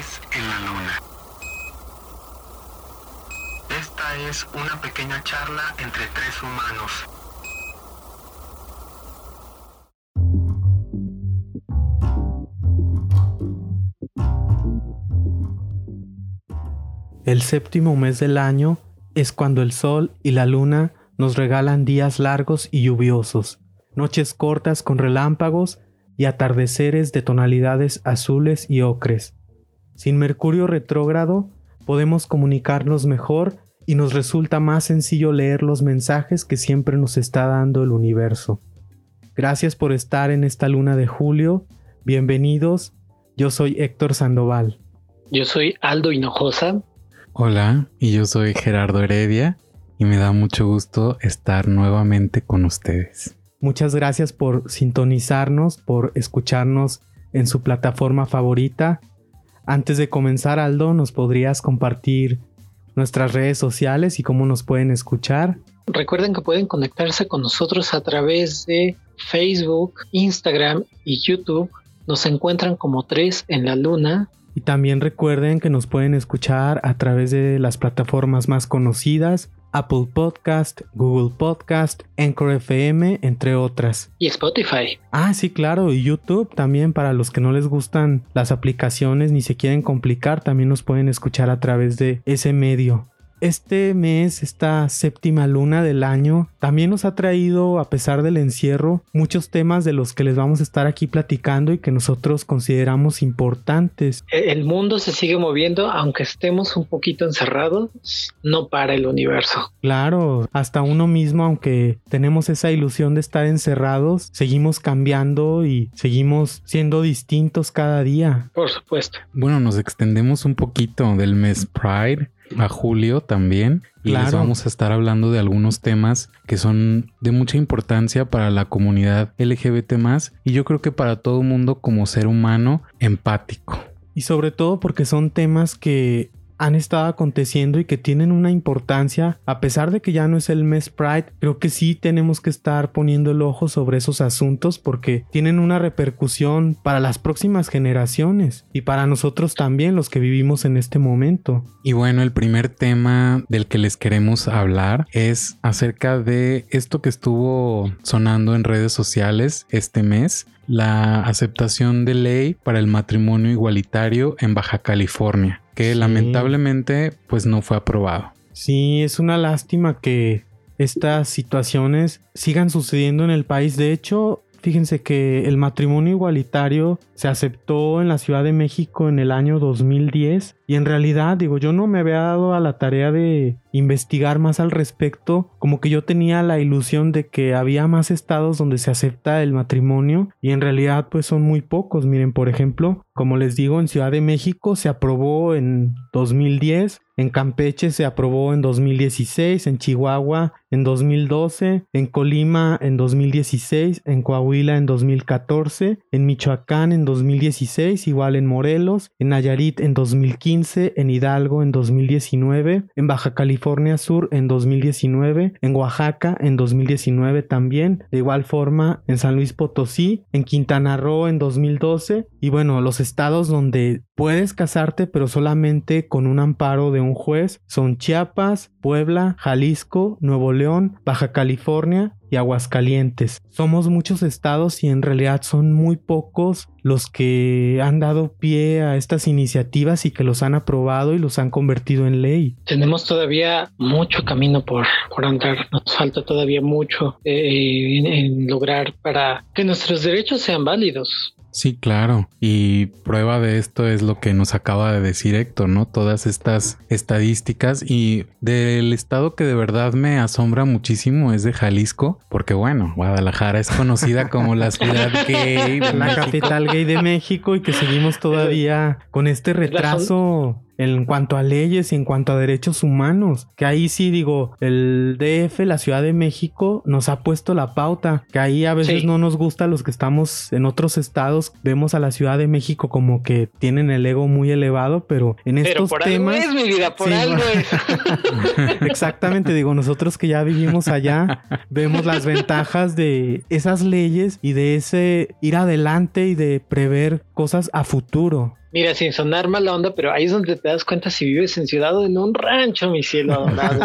En la Luna. Esta es una pequeña charla entre tres humanos. El séptimo mes del año es cuando el sol y la luna nos regalan días largos y lluviosos, noches cortas con relámpagos y atardeceres de tonalidades azules y ocres. Sin Mercurio retrógrado podemos comunicarnos mejor y nos resulta más sencillo leer los mensajes que siempre nos está dando el universo. Gracias por estar en esta luna de julio. Bienvenidos. Yo soy Héctor Sandoval. Yo soy Aldo Hinojosa. Hola, y yo soy Gerardo Heredia y me da mucho gusto estar nuevamente con ustedes. Muchas gracias por sintonizarnos, por escucharnos en su plataforma favorita. Antes de comenzar, Aldo, ¿nos podrías compartir nuestras redes sociales y cómo nos pueden escuchar? Recuerden que pueden conectarse con nosotros a través de Facebook, Instagram y YouTube. Nos encuentran como tres en la luna y también recuerden que nos pueden escuchar a través de las plataformas más conocidas, Apple Podcast, Google Podcast, Anchor FM, entre otras. Y Spotify. Ah, sí, claro, y YouTube también para los que no les gustan las aplicaciones ni se quieren complicar, también nos pueden escuchar a través de ese medio. Este mes, esta séptima luna del año, también nos ha traído, a pesar del encierro, muchos temas de los que les vamos a estar aquí platicando y que nosotros consideramos importantes. E, el mundo se sigue moviendo, aunque estemos un poquito encerrados, no para el universo. Claro, hasta uno mismo, aunque tenemos esa ilusión de estar encerrados, seguimos cambiando y seguimos siendo distintos cada día. Por supuesto. Bueno, nos extendemos un poquito del mes Pride a julio también y les vamos a estar hablando de algunos temas que son de mucha importancia para la comunidad LGBT y yo creo que para todo mundo como ser humano empático. Y sobre todo porque son temas que han estado aconteciendo y que tienen una importancia, a pesar de que ya no es el mes Pride, creo que sí tenemos que estar poniendo el ojo sobre esos asuntos porque tienen una repercusión para las próximas generaciones y para nosotros también los que vivimos en este momento. Y bueno, el primer tema del que les queremos hablar es acerca de esto que estuvo sonando en redes sociales este mes, la aceptación de ley para el matrimonio igualitario en Baja California que lamentablemente pues no fue aprobado. Sí, es una lástima que estas situaciones sigan sucediendo en el país. De hecho, fíjense que el matrimonio igualitario se aceptó en la Ciudad de México en el año 2010 y en realidad digo yo no me había dado a la tarea de investigar más al respecto como que yo tenía la ilusión de que había más estados donde se acepta el matrimonio y en realidad pues son muy pocos. Miren por ejemplo como les digo en Ciudad de México se aprobó en 2010 en Campeche se aprobó en 2016, en Chihuahua en 2012, en Colima en 2016, en Coahuila en 2014, en Michoacán en 2016, igual en Morelos, en Nayarit en 2015, en Hidalgo en 2019, en Baja California Sur en 2019, en Oaxaca en 2019 también, de igual forma en San Luis Potosí, en Quintana Roo en 2012 y bueno, los estados donde puedes casarte pero solamente con un amparo de un juez son Chiapas, Puebla, Jalisco, Nuevo León, Baja California y Aguascalientes. Somos muchos estados y en realidad son muy pocos los que han dado pie a estas iniciativas y que los han aprobado y los han convertido en ley. Tenemos todavía mucho camino por, por andar, nos falta todavía mucho eh, en lograr para que nuestros derechos sean válidos. Sí, claro. Y prueba de esto es lo que nos acaba de decir Héctor, ¿no? Todas estas estadísticas y del estado que de verdad me asombra muchísimo es de Jalisco, porque bueno, Guadalajara es conocida como la ciudad gay, la capital gay de México y que seguimos todavía con este retraso en cuanto a leyes y en cuanto a derechos humanos. Que ahí sí digo, el DF, la Ciudad de México, nos ha puesto la pauta. Que ahí a veces no nos gusta los que estamos en otros estados. Vemos a la Ciudad de México como que tienen el ego muy elevado, pero en estos por temas. Algo es, mi vida, por algo es. Exactamente, digo, nosotros que ya vivimos allá, vemos las ventajas de esas leyes y de ese ir adelante y de prever cosas a futuro. Mira, sin sonar mala onda, pero ahí es donde te das cuenta si vives en ciudad o en un rancho, mi cielo adorado.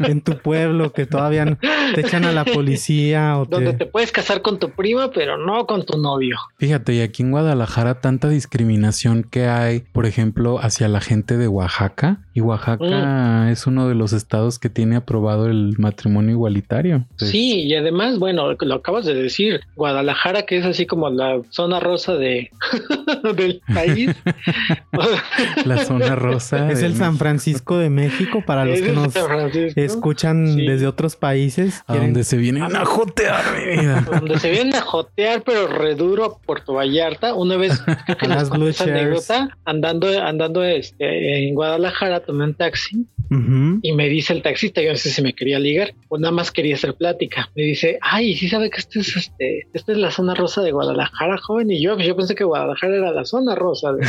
en tu pueblo, que todavía te echan a la policía o Donde te... puedes casar con tu prima, pero no con tu novio. Fíjate, y aquí en Guadalajara tanta discriminación que hay, por ejemplo, hacia la gente de Oaxaca. Y Oaxaca mm. es uno de los estados que tiene aprobado el matrimonio igualitario. Sí, y además, bueno, lo acabas de decir, Guadalajara, que es así como la zona rosa de del país. la zona rosa. Es el San Francisco de México para los que nos escuchan desde otros países. A donde se vienen a jotear, mi vida. Donde se vienen a jotear, pero reduro a Puerto Vallarta. Una vez que las anécdota, andando, andando este, en Guadalajara, tomé un taxi y me dice el taxista, yo no sé si me quería ligar o nada más quería hacer plática. Me dice, ay, sí sabe que este es este, esta es la zona rosa de Guadalajara, joven. Y yo, yo pensé que Guadalajara era la zona rosa. De...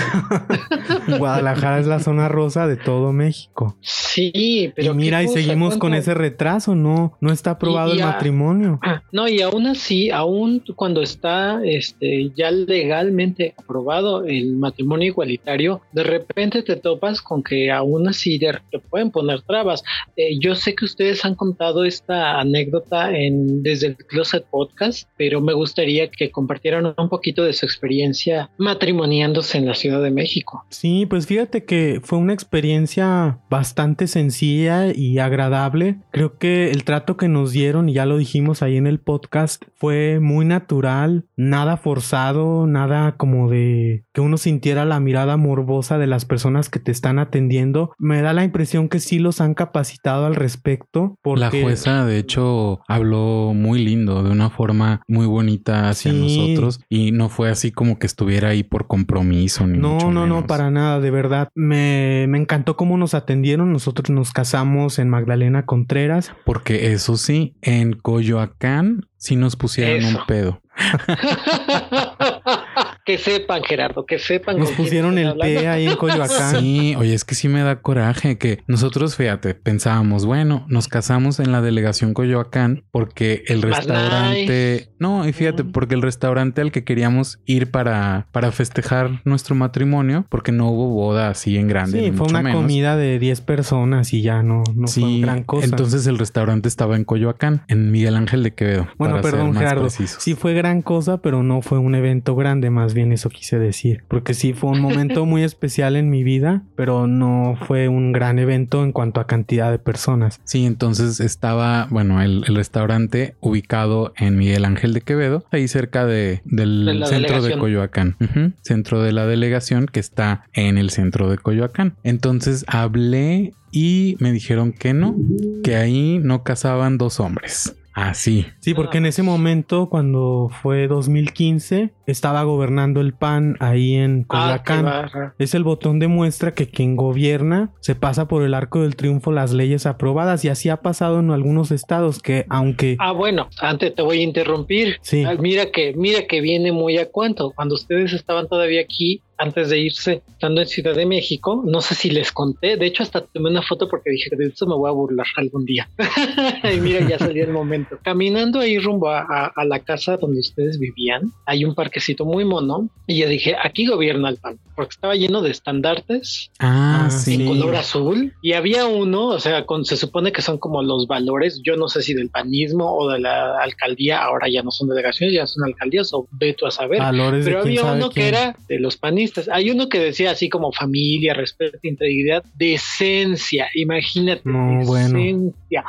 Guadalajara es la zona rosa de todo México. Sí, pero. Y mira, y seguimos con ese retraso, no, no está aprobado el matrimonio. No, y aún así, aún cuando está este, ya legalmente aprobado el matrimonio igualitario, de repente te topas con que aún así te pueden poner trabas. Eh, yo sé que ustedes han contado esta anécdota en desde el Closet Podcast, pero me gustaría que compartieran un poquito de su experiencia matrimoniándose en la Ciudad de México. Sí, pues fíjate que fue una experiencia bastante sencilla y agradable. Creo que el trato que nos dieron, y ya lo dijimos ahí en el podcast, fue muy natural, nada forzado, nada como de que uno sintiera la mirada morbosa de las personas que te están atendiendo. Me da la impresión que sí los han capacitado al respecto. Porque... La jueza, de hecho, habló muy lindo, de una forma muy bonita hacia nosotros y no fue así como que estuviera ahí por compromiso. Ni no, no, no, para nada, de verdad. Me, me encantó cómo nos atendieron. Nosotros nos casamos en Magdalena Contreras. Porque eso sí, en Coyoacán sí nos pusieron un pedo. que sepan, Gerardo, que sepan. Nos pusieron el P ahí en Coyoacán. Sí, oye, es que sí me da coraje que nosotros, fíjate, pensábamos, bueno, nos casamos en la delegación Coyoacán porque el restaurante. No, y fíjate, porque el restaurante al que queríamos ir para, para festejar nuestro matrimonio, porque no hubo boda así en grande. Sí, fue una comida de 10 personas y ya no, no fue gran cosa. Entonces el restaurante estaba en Coyoacán, en Miguel Ángel de Quevedo. Bueno, perdón, Gerardo. Sí fue gran cosa, pero no fue un evento grande, más bien eso quise decir. Porque sí fue un momento muy especial en mi vida, pero no fue un gran evento en cuanto a cantidad de personas. Sí, entonces estaba, bueno, el, restaurante ubicado en Miguel Ángel de Quevedo, ahí cerca de, del centro de Coyoacán. Centro de la delegación que está en el centro de Coyoacán. Entonces hablé y me dijeron que no, que ahí no casaban dos hombres. Ah, sí. Sí, porque en ese momento, cuando fue 2015, estaba gobernando el PAN ahí en ah, Coyoacán. es el botón de muestra que quien gobierna se pasa por el arco del triunfo las leyes aprobadas y así ha pasado en algunos estados que aunque... Ah, bueno, antes te voy a interrumpir. Sí. Ah, mira que, mira que viene muy a cuento. Cuando ustedes estaban todavía aquí, antes de irse, estando en Ciudad de México, no sé si les conté, de hecho hasta tomé una foto porque dije, de esto me voy a burlar algún día. y mira, ya salió el momento. Caminando ahí rumbo a, la casa donde ustedes vivían, hay un parquecito muy mono y yo dije, aquí gobierna el PAN, porque estaba lleno de estandartes ah, en color azul y había uno, o sea, con, se supone que son como los valores, yo no sé si del panismo o de la alcaldía, ahora ya no son delegaciones, ya son alcaldías o veto a saber, pero había uno que era de los panistas hay uno que decía así como familia, respeto, integridad, decencia. Imagínate, decencia.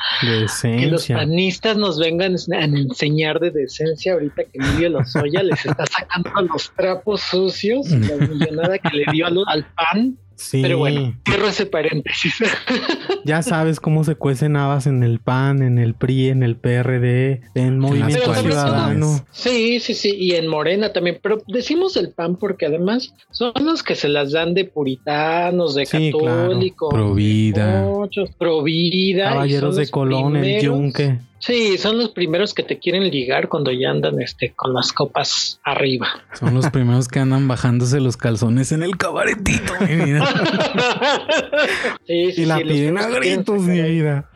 Que los panistas nos vengan a enseñar de decencia ahorita que Emilio Lozoya les está sacando los trapos sucios, la millonada que le dio al pan Sí. Pero bueno, cierro ese paréntesis. Ya sabes cómo se cuecen habas en el PAN, en el PRI, en el PRD, en Movimiento Ciudadano. Sí, sí, sí, y en Morena también. Pero decimos el PAN porque además son los que se las dan de puritanos, de católicos, pro vida, pro vida. Caballeros de Colón, el Yunque. Sí, son los primeros que te quieren ligar cuando ya andan este, con las copas arriba. Son los primeros que andan bajándose los calzones en el cabaretito, mi vida. sí, sí, y la piden a gritos, mi vida.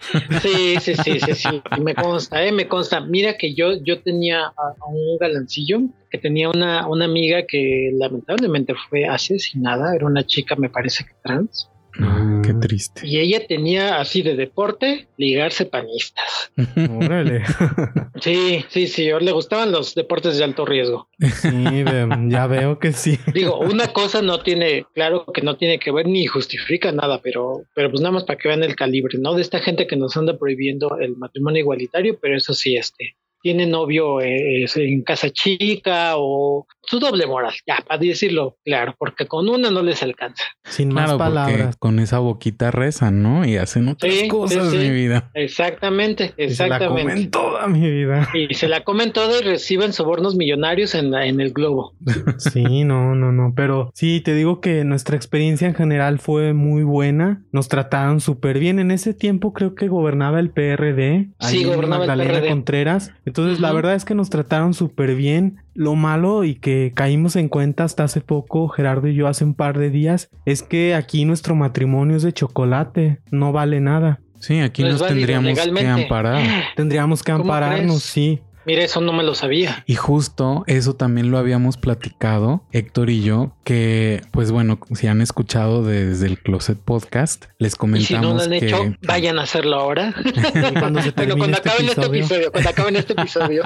Sí, sí, sí, sí, sí. Me consta, eh, me consta. Mira que yo, yo tenía a, un galancillo que tenía una, una amiga que lamentablemente fue asesinada. Era una chica, me parece que trans. Ah, qué triste. Y ella tenía así de deporte ligarse panistas. Órale. sí, sí, sí. Le gustaban los deportes de alto riesgo. Sí, ya veo que sí. Digo, una cosa no tiene, claro que no tiene que ver ni justifica nada, pero, pero pues nada más para que vean el calibre, ¿no? De esta gente que nos anda prohibiendo el matrimonio igualitario, pero eso sí, este, tiene novio eh, en casa chica o su doble moral, ya, para decirlo claro, porque con una no les alcanza. Sin más palabras. Con esa boquita rezan, ¿no? Y hacen otras cosas, mi vida. Exactamente, exactamente. se la comen toda mi vida. Y se la comen toda y reciben sobornos millonarios en, en el globo. Sí, no, no, no, pero sí, te digo que nuestra experiencia en general fue muy buena. Nos trataron súper bien. En ese tiempo creo que gobernaba el PRD. Sí, gobernaba el PRD. Contreras. Entonces, la verdad es que nos trataron súper bien. Lo malo y que caímos en cuenta hasta hace poco, Gerardo y yo hace un par de días, es que aquí nuestro matrimonio es de chocolate, no vale nada. Sí, aquí nos tendríamos que amparar. Tendríamos que ampararnos, sí. Mira, eso no me lo sabía. Y justo eso también lo habíamos platicado, Héctor y yo, que pues bueno, si han escuchado desde el Closet Podcast, les comentamos y si no lo han hecho, vayan a hacerlo ahora. cuando se termine cuando este acaben este episodio, cuando acaben este episodio.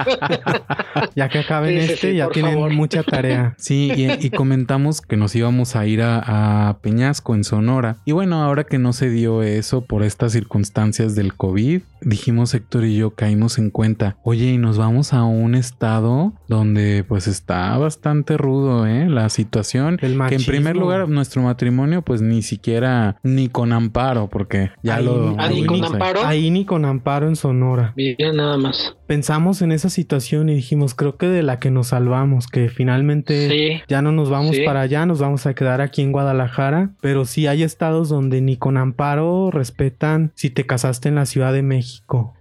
ya que acaben este, ya tienen mucha tarea. Sí, y, comentamos que nos íbamos a ir a, a Peñasco en Sonora. Y bueno, ahora que no se dio eso por estas circunstancias del COVID, dijimos Héctor y yo caímos en cuenta, oye, y nos vamos a un estado donde pues está bastante rudo, ¿eh? La situación. El que en primer lugar nuestro matrimonio pues ni siquiera ni con amparo, porque ya lo... Ahí, con amparo. Ahí ni con amparo en Sonora. Bien, nada más. Pensamos en esa situación y dijimos, creo que de la que nos salvamos, que finalmente ya no nos vamos para allá, nos vamos a quedar aquí en Guadalajara, pero sí hay estados donde ni con amparo respetan si te casaste en la Ciudad de México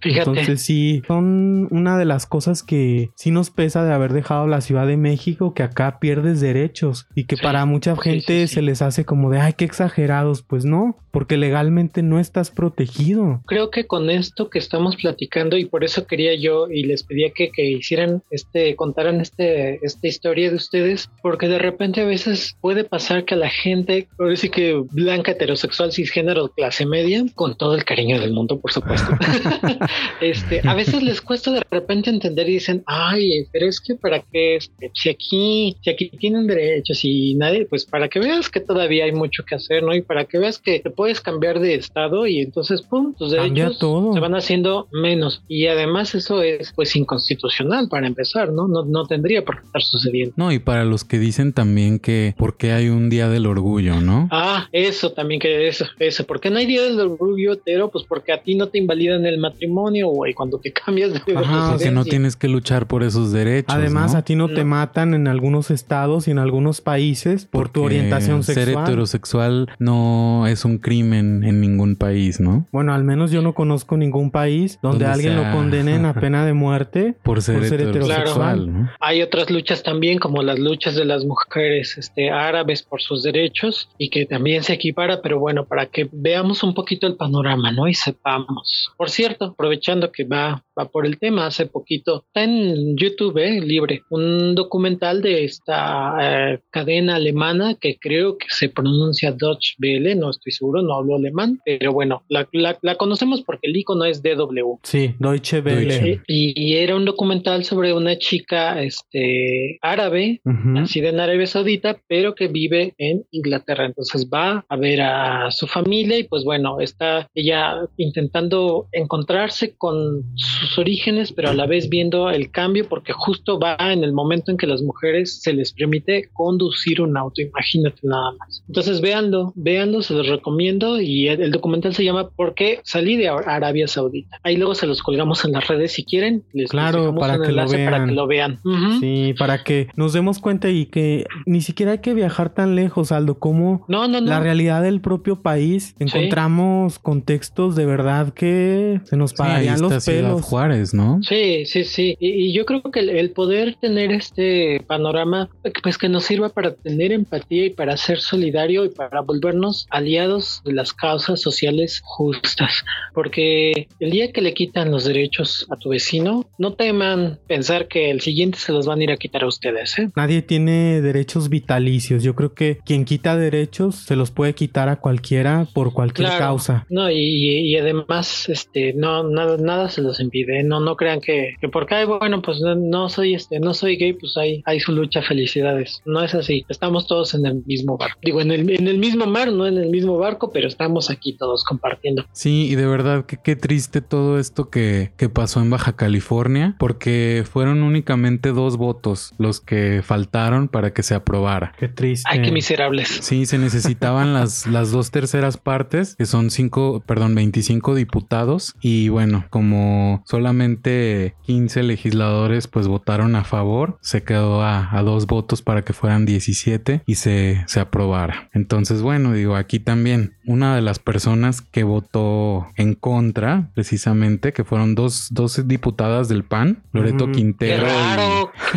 entonces sí, son una de las cosas que sí nos pesa de haber dejado la Ciudad de México, que acá pierdes derechos y que para mucha gente se les hace como de, ay, qué exagerados. Pues no, porque legalmente no estás protegido. Creo que con esto que estamos platicando y por eso quería yo y les pedía que, que hicieran este, contaran este, esta historia de ustedes, porque de repente a veces puede pasar que la gente, por decir que blanca, heterosexual, cisgénero, clase media, con todo el cariño del mundo, por supuesto. este, a veces les cuesta de repente entender y dicen, ay, pero es que para qué, este, si aquí, si aquí tienen derechos y nadie, pues para que veas que todavía hay mucho que hacer, ¿no? Y para que veas que te puedes cambiar de estado y entonces, pum, tus derechos se van haciendo menos. Y además eso es, pues, inconstitucional para empezar, ¿no? No, no tendría por qué estar sucediendo. No, y para los que dicen también que, ¿por qué hay un día del orgullo, no? Ah, eso también que eso, eso, ¿por qué no hay día del orgullo, pero Pues porque a ti no te invalidan el matrimonio, güey, cuando te cambias de Ajá, que no tienes que luchar por esos derechos. Además, a ti no, te matan en algunos estados y en algunos países por tu orientación sexual. Ser heterosexual no es un crimen en ningún país, ¿no? Bueno, al menos yo no conozco ningún país donde, alguien lo condenen a pena de muerte por ser, heterosexual. Hay otras luchas también, como las luchas de las mujeres este, árabes por sus derechos y que también se equipara, pero bueno, para que veamos un poquito el panorama, ¿no? Y sepamos. Por cierto, aprovechando que va, va por el tema, hace poquito está en YouTube eh, libre un documental de esta eh, cadena alemana que creo que se pronuncia Deutsche Welle, no estoy seguro, no hablo alemán, pero bueno, la, la, conocemos porque el icono es DW. Sí, Deutsche Welle. Y, era un documental sobre una chica este, árabe, nacida en Arabia Saudita, pero que vive en Inglaterra. Entonces va a ver a su familia y pues bueno, está ella intentando encontrar con sus orígenes, pero a la vez viendo el cambio, porque justo va en el momento en que las mujeres se les permite conducir un auto, imagínate nada más. Entonces véanlo, véanlo, se los recomiendo y el, documental se llama ¿Por qué salí de Arabia Saudita? Ahí luego se los colgamos en las redes si quieren, les claro, para, que lo vean. para que lo vean. Sí, para que nos demos cuenta y que ni siquiera hay que viajar tan lejos, Aldo, como la realidad del propio país encontramos contextos de verdad que hombre, se nos pararían los pelos. Juárez, ¿no? Sí, sí, sí. Y, yo creo que el, poder tener este panorama, pues que nos sirva para tener empatía y para ser solidario y para volvernos aliados de las causas sociales justas. Porque el día que le quitan los derechos a tu vecino, no teman pensar que el siguiente se los van a ir a quitar a ustedes. ¿eh? Nadie tiene derechos vitalicios. Yo creo que quien quita derechos se los puede quitar a cualquiera por cualquier causa. No, y, además, este, no, nada, nada se los impide. No, no crean que, que porque, bueno, pues no, soy este, no soy gay, pues hay, hay su lucha, felicidades. No es así. Estamos todos en el mismo barco. Digo, en el, en el mismo mar, no en el mismo barco, pero estamos aquí todos compartiendo. Sí, y de verdad que qué triste todo esto que, que pasó en Baja California, porque fueron únicamente dos votos los que faltaron para que se aprobara. Qué triste. Ay, qué miserables. Sí, se necesitaban las, las dos terceras partes, que son cinco, perdón, 25 diputados. Y bueno, como solamente 15 legisladores pues votaron a favor, se quedó a, dos votos para que fueran 17 y se, se aprobara. Entonces, bueno, digo, aquí también una de las personas que votó en contra, precisamente, que fueron dos, dos diputadas del PAN, Loreto Quintero.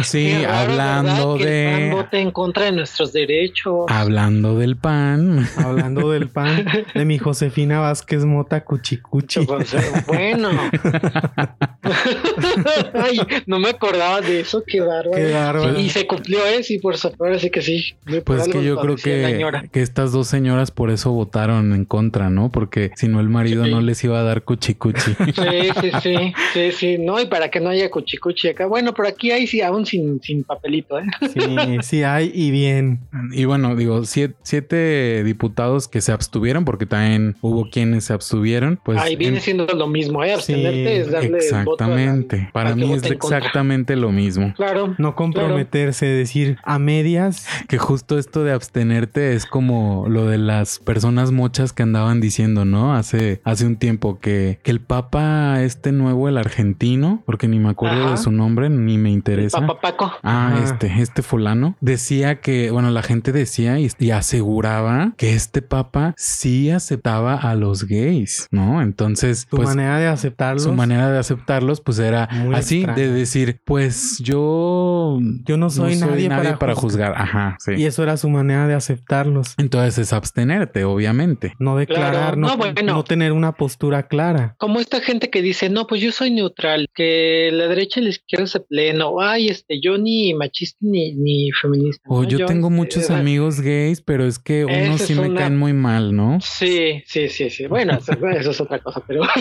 sí, hablando de. vote en contra de nuestros derechos. Hablando del PAN. Hablando del PAN, de mi Josefina Vázquez Mota Cuchicuchi. Bueno. Ay, no me acordaba de eso, qué bárbaro. Y se cumplió, ¿eh? Sí, por eso. Ahora sí que sí. Pues es que yo creo que, que estas dos señoras por eso votaron en contra, ¿no? Porque si no, el marido no les iba a dar cuchicuchi. Sí, sí, sí. Sí, sí. No, y para que no haya cuchicuchi acá. Bueno, pero aquí hay sí, aún sin, sin papelito, ¿eh? Sí, sí hay y bien. Y bueno, digo, siete, diputados que se abstuvieron, porque también hubo quienes se abstuvieron. Pues Ahí viene siendo lo mismo, ¿eh? Abstenerte es darle Exactamente. Para mí es exactamente lo mismo. Claro. No comprometerse, decir a medias. Que justo esto de abstenerte es como lo de las personas mochas que andaban diciendo, ¿no? Hace, hace un tiempo que, que el Papa este nuevo, el argentino, porque ni me acuerdo de su nombre, ni me interesa. Papa Paco. Ah, este, este fulano. Decía que, bueno, la gente decía y, y aseguraba que este Papa sí aceptaba a los gays, ¿no? Entonces, su pues, manera de aceptarlos. Su manera de aceptarlos, pues era así, de decir, pues yo, yo no soy, nadie, para, juzgar. Ajá, sí. Y eso era su manera de aceptarlos. Entonces es abstenerte, obviamente. No declarar, no, no, tener una postura clara. Como esta gente que dice, no, pues yo soy neutral, que la derecha y la izquierda se pleno. Ay, este, yo ni machista ni, ni feminista. O yo, tengo muchos amigos gays, pero es que unos sí me caen muy mal, ¿no? Sí, sí, sí, sí. Bueno, eso, es otra cosa, pero.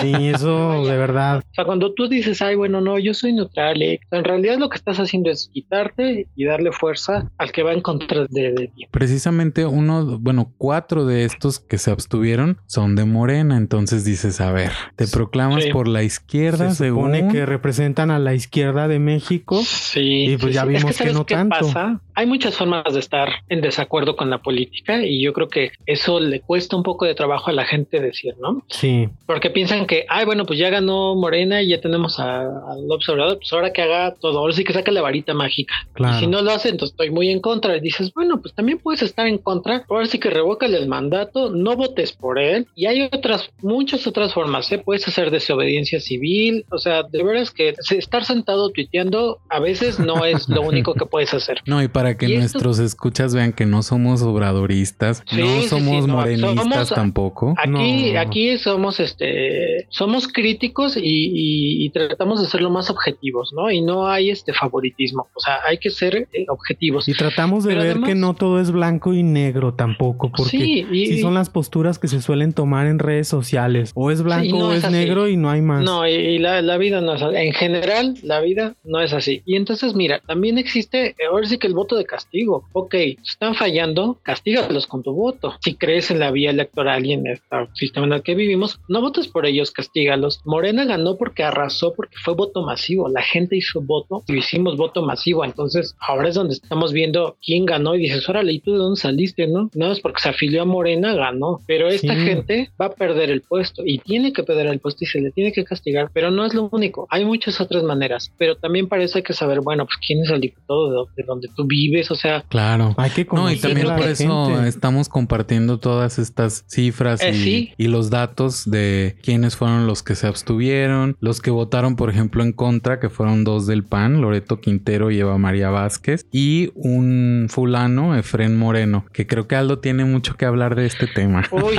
sí, eso de verdad. O sea, cuando tú dices, ay, bueno, no, yo soy neutral, eh", en realidad lo que estás haciendo es quitarte y darle fuerza al que va en contra de, ti. Precisamente uno, bueno, cuatro de estos que se abstuvieron son de Morena, entonces dices, a ver, te proclamas por la izquierda, se supone que representan a la izquierda de México. Sí. Y pues ya vimos que, no tanto. Pasa? Hay muchas formas de estar en desacuerdo con la política y yo creo que eso le cuesta un poco de trabajo a la gente decir, ¿no? Sí. Porque piensan que, ay, bueno, pues ya ganó Morena y ya tenemos al observador, pues ahora que haga todo, ahora sí que saca la varita mágica. Y si no lo hace, entonces estoy muy en contra. Y dices, bueno, pues también puedes estar en contra, ahora sí que revócale el mandato, no votes por él. Y hay otras, muchas otras formas, ¿eh? Puedes hacer desobediencia civil, o sea, de veras que estar sentado tuiteando a veces no es lo único que puedes hacer. No, y para que nuestros escuchas vean que no somos obradoristas, no somos morenistas tampoco. Aquí, aquí somos este, somos críticos y, tratamos de ser lo más objetivos, ¿no? Y no hay este favoritismo. O sea, hay que ser eh, objetivos. Y tratamos de ver que no todo es blanco y negro tampoco, porque sí, son las posturas que se suelen tomar en redes sociales. O es blanco o es, negro y no hay más. No, y, la, la, vida no es así. En general, la vida no es así. Y entonces, mira, también existe, ahora sí que el voto de castigo. Ok, están fallando, castígalos con tu voto. Si crees en la vía electoral y en este sistema en el que vivimos, no votes por ellos, castígalos. Morena ganó porque arrasó, porque fue voto masivo. La gente hizo voto y hicimos voto masivo. Entonces, ahora es donde estamos viendo quién ganó y dices, órale, ¿y tú de dónde saliste? No, no es porque se afilió a Morena, ganó. Pero esta gente va a perder el puesto y tiene que perder el puesto y se le tiene que castigar, pero no es lo único. Hay muchas otras maneras, pero también parece que saber, bueno, pues quién es el diputado de, donde tú vives o sea. Claro. Hay que No, y también por eso estamos compartiendo todas estas cifras eh, y, y, los datos de quiénes fueron los que se abstuvieron, los que votaron, por ejemplo, en contra, que fueron dos del PAN, Loreto Quintero y Eva María Vázquez, y un fulano, Efren Moreno, que creo que Aldo tiene mucho que hablar de este tema. Uy,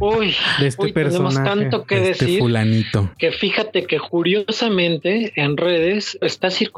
uy, de este Tenemos tanto que este decir. Fulanito. Que fíjate que curiosamente en redes está circulando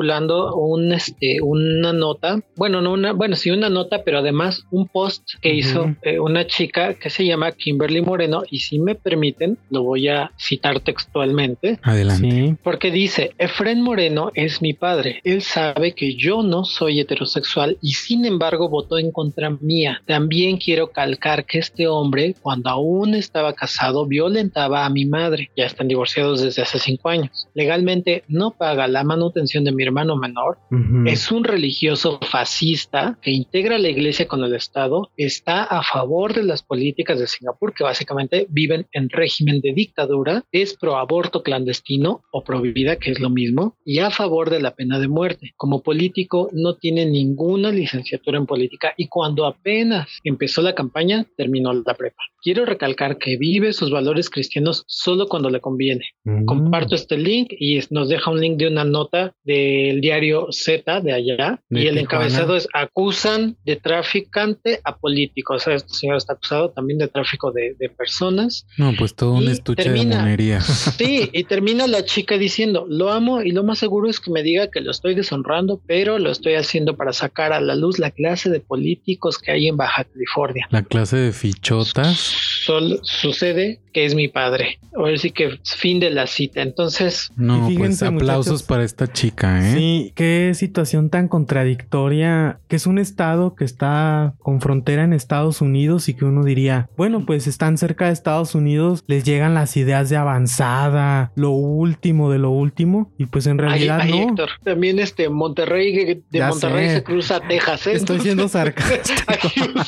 un, este, una nota, bueno, no una, bueno, sí una nota, pero además un post que hizo eh, una chica que se llama Kimberly Moreno y si me permiten lo voy a citar textualmente. Adelante. Porque dice, Efren Moreno es mi padre. Él sabe que yo no soy heterosexual y sin embargo votó en contra mía. También quiero calcar que este hombre, cuando aún estaba casado, violentaba a mi madre. Ya están divorciados desde hace cinco años. Legalmente no paga la manutención de mi hermano menor. Es un religioso fascista que integra la iglesia con el Estado. Está a favor de las políticas de Singapur, que básicamente viven en régimen de dictadura. Es pro aborto clandestino o pro vida, que es lo mismo, y a favor de la pena de muerte. Como político no tiene ninguna licenciatura en política y cuando apenas empezó la campaña terminó la prepa. Quiero recalcar que vive sus valores cristianos solo cuando le conviene. Mm. Comparto este link y nos deja un link de una nota del diario Z de allá y el encabezado es acusan de traficante a político. O sea, este señor está acusado también de tráfico de, personas. No, pues todo un estuche de monería. Sí, y termina la chica diciendo, lo amo y lo más seguro es que me diga que lo estoy deshonrando, pero lo estoy haciendo para sacar a la luz la clase de políticos que hay en Baja California. La clase de fichotas. Sol, sucede que es mi padre. Ahora sí que fin de la cita. Entonces, no, pues aplausos para esta chica, ¿eh? Sí, qué situación tan contradictoria, que es un estado que está con frontera en Estados Unidos y que uno diría, bueno, pues están cerca de Estados Unidos, les llegan las ideas de avanzada, lo último de lo último y pues en realidad no. también este Monterrey de Monterrey se cruza a Texas, ¿eh? Estoy siendo sarcástico.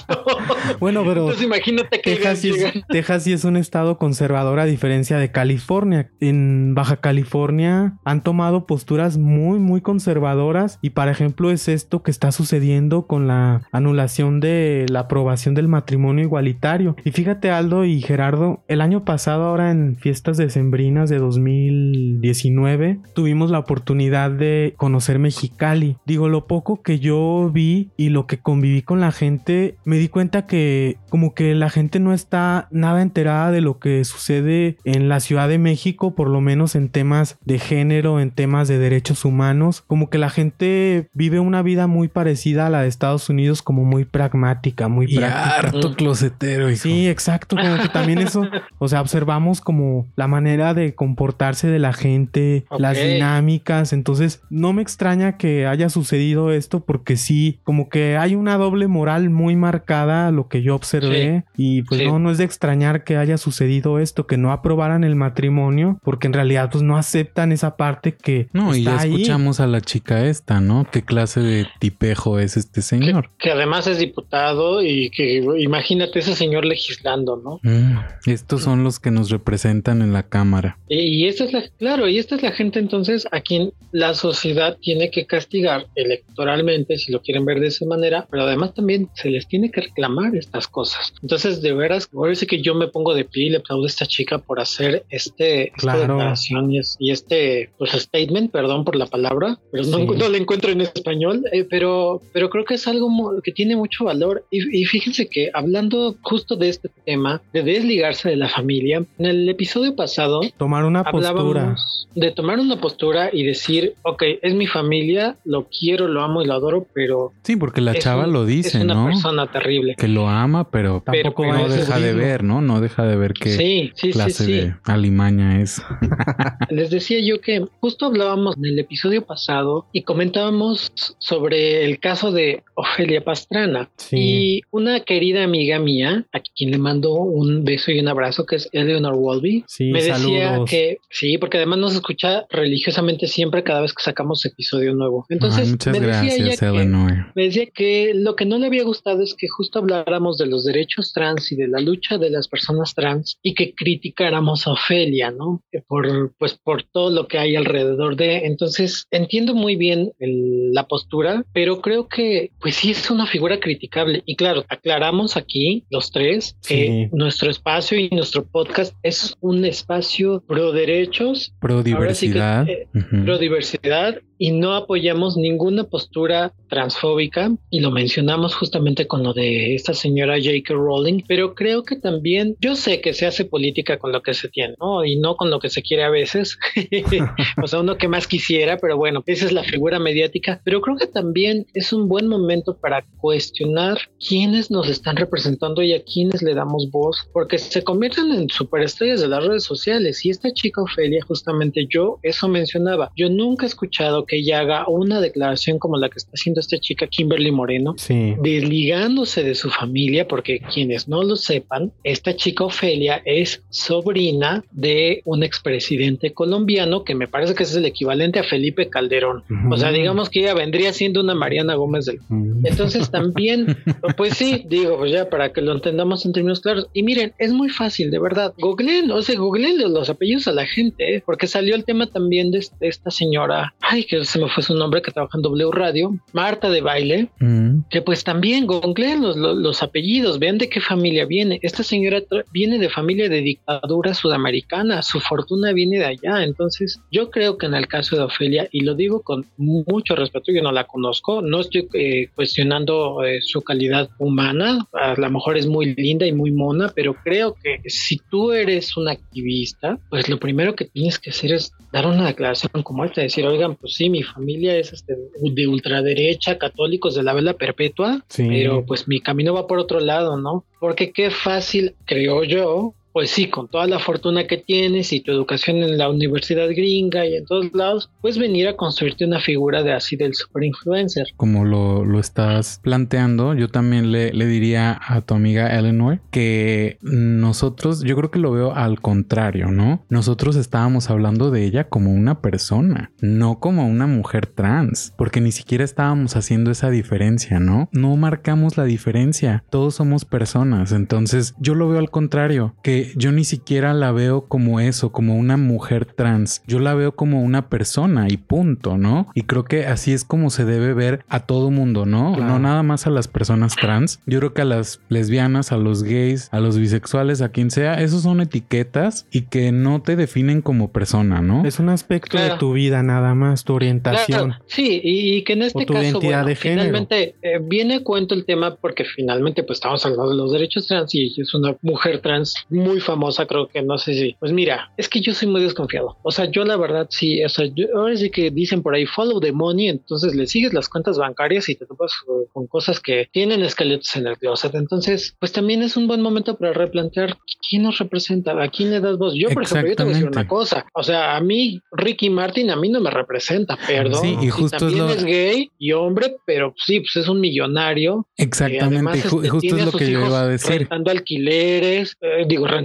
bueno, pero Entonces, imagínate que Texas sí, es, Texas sí es un estado conservador a diferencia de California. En Baja California han tomado posturas muy muy conservadoras y por ejemplo es esto que está sucediendo con la anulación de la aprobación del matrimonio igualitario. Y fíjate Aldo y Gerardo, el año pasado ahora en fiestas decembrinas de 2019 tuvimos la oportunidad de conocer Mexicali. Digo, lo poco que yo vi y lo que conviví con la gente, me di cuenta que como que la gente no está nada enterada de lo que sucede en la Ciudad de México, por lo menos en temas de género, en temas de derechos humanos. Como que la gente vive una vida muy parecida a la de Estados Unidos, como muy pragmática, muy y harto closetero. Sí, exacto. Como que también eso, o sea, observamos como la manera de comportarse de la gente, las dinámicas. Entonces, no me extraña que haya sucedido esto porque sí, como que hay una doble moral muy marcada, lo que yo observé. Y pues no, no es de extrañar que haya sucedido esto, que no aprobaran el matrimonio, porque en realidad pues no aceptan esa parte que... No, y ya escuchamos a la chica esta, ¿no? ¿Qué clase de tipejo es este señor? Que, además es diputado y que imagínate ese señor legislando, ¿no? Mm, estos son los que nos representan en la Cámara. Y, esta es la, claro, y esta es la gente entonces a quien la sociedad tiene que castigar electoralmente, si lo quieren ver de esa manera, pero además también se les tiene que reclamar estas cosas. Entonces, de veras, parece que yo me pongo de pie y le aplaudo a esta chica por hacer este, esta declaración y, este pues, statement, perdón por la palabra, pero no, no le encuentro en español, eh, pero, pero creo que es algo que tiene mucho valor. Y, fíjense que hablando justo de este tema, de desligarse de la familia, en el episodio pasado, tomar una postura. De tomar una postura y decir, ok, es mi familia, lo quiero, lo amo y lo adoro, pero... Sí, porque la chava lo dice, es una persona terrible. Que lo ama, pero tampoco no deja de ver, ¿no? No deja de ver qué clase de alimaña es. Les decía yo que justo hablábamos en el episodio pasado y comentábamos sobre el caso de Ofelia Pastrana y una querida amiga mía, a quien le mando un beso y un abrazo, que es Eleanor Wolby, me decía que sí, porque además nos escucha religiosamente siempre cada vez que sacamos episodio nuevo. Entonces, muchas me gracias, Eleanor. me decía que lo que no le había gustado es que justo habláramos de los derechos trans y de la lucha de las personas trans y que criticáramos a Ofelia, ¿no? Por, pues por todo lo que hay alrededor de. Entonces, entiendo muy bien la postura, pero creo que, pues sí es una figura criticable. Y claro, aclaramos aquí los tres que nuestro espacio y nuestro podcast es un espacio pro derechos, pro diversidad, eh, pro diversidad y no apoyamos ninguna postura transfóbica y lo mencionamos justamente con lo de esta señora J.K. Rowling, pero creo que también yo sé que se hace política con lo que se tiene, ¿no? Y no con lo que se quiere a veces, o sea, uno que más quisiera, pero bueno, esa es la figura mediática, pero creo que también es un buen momento para cuestionar quiénes nos están representando y a quiénes le damos voz, porque se convierten en superestrellas de las redes sociales y esta chica Ofelia, justamente yo eso mencionaba, yo nunca he escuchado que ella haga una declaración como la que está haciendo esta chica Kimberly Moreno, desligándose de su familia, porque quienes no lo sepan, esta chica Ofelia es sobrina de un expresidente colombiano que me parece que es el equivalente a Felipe Calderón. O sea, digamos que ella vendría siendo una Mariana Gómez del... Entonces también, pues sí, digo, pues ya para que lo entendamos en términos claros. Y miren, es muy fácil, de verdad. Googleen, o sea, googleen los apellidos a la gente, ¿eh? porque salió el tema también de esta señora, ay, que se me fue su nombre, que trabaja en W Radio, Marta de Baile, mm. que pues también googleen los, los, apellidos, vean de qué familia viene. Esta señora viene de familia de dictadura sudamericana, su fortuna viene de allá. Entonces, yo creo que en el caso de Ofelia, y lo digo con mucho respeto, yo no la conozco, no estoy eh, cuestionando eh, su calidad humana, a lo mejor es muy linda y muy mona, pero creo que si tú eres un activista, pues lo primero que tienes que hacer es dar una declaración como esta, decir, oigan, pues sí, mi familia es este, de ultraderecha, católicos de la vela perpetua, pero pues mi camino va por otro lado, ¿no? Porque qué fácil, creo yo, pues sí, con toda la fortuna que tienes y tu educación en la universidad gringa y en todos lados, puedes venir a construirte una figura de así del super influencer. Como lo, lo estás planteando, yo también le, le, diría a tu amiga Eleanor que nosotros, yo creo que lo veo al contrario, ¿no? Nosotros estábamos hablando de ella como una persona, no como una mujer trans, porque ni siquiera estábamos haciendo esa diferencia, ¿no? No marcamos la diferencia, todos somos personas, entonces yo lo veo al contrario, que yo ni siquiera la veo como eso, como una mujer trans. Yo la veo como una persona y punto, ¿no? Y creo que así es como se debe ver a todo mundo, ¿no? No nada más a las personas trans. Yo creo que a las lesbianas, a los gays, a los bisexuales, a quien sea, esos son etiquetas y que no te definen como persona, ¿no? Es un aspecto de tu vida nada más, tu orientación. Sí, y, que en este tu caso, identidad de género. finalmente eh, viene a cuento el tema porque finalmente pues estamos hablando de los derechos trans y es una mujer trans muy muy famosa, creo que no sé si. Pues mira, es que yo soy muy desconfiado. O sea, yo la verdad sí, o sea, ahora sí que dicen por ahí follow the money, entonces le sigues las cuentas bancarias y te topas con cosas que tienen esqueletos en el closet. Entonces, pues también es un buen momento para replantear quién nos representa, a quién le das voz. Yo, por ejemplo, yo te voy a decir una cosa. O sea, a mí, Ricky Martin, a mí no me representa, perdón. Sí, y justo también es, gay y hombre, pero sí, pues es un millonario. Exactamente, y este, justo es lo que yo iba a decir. Rentando alquileres, eh, digo, rentando,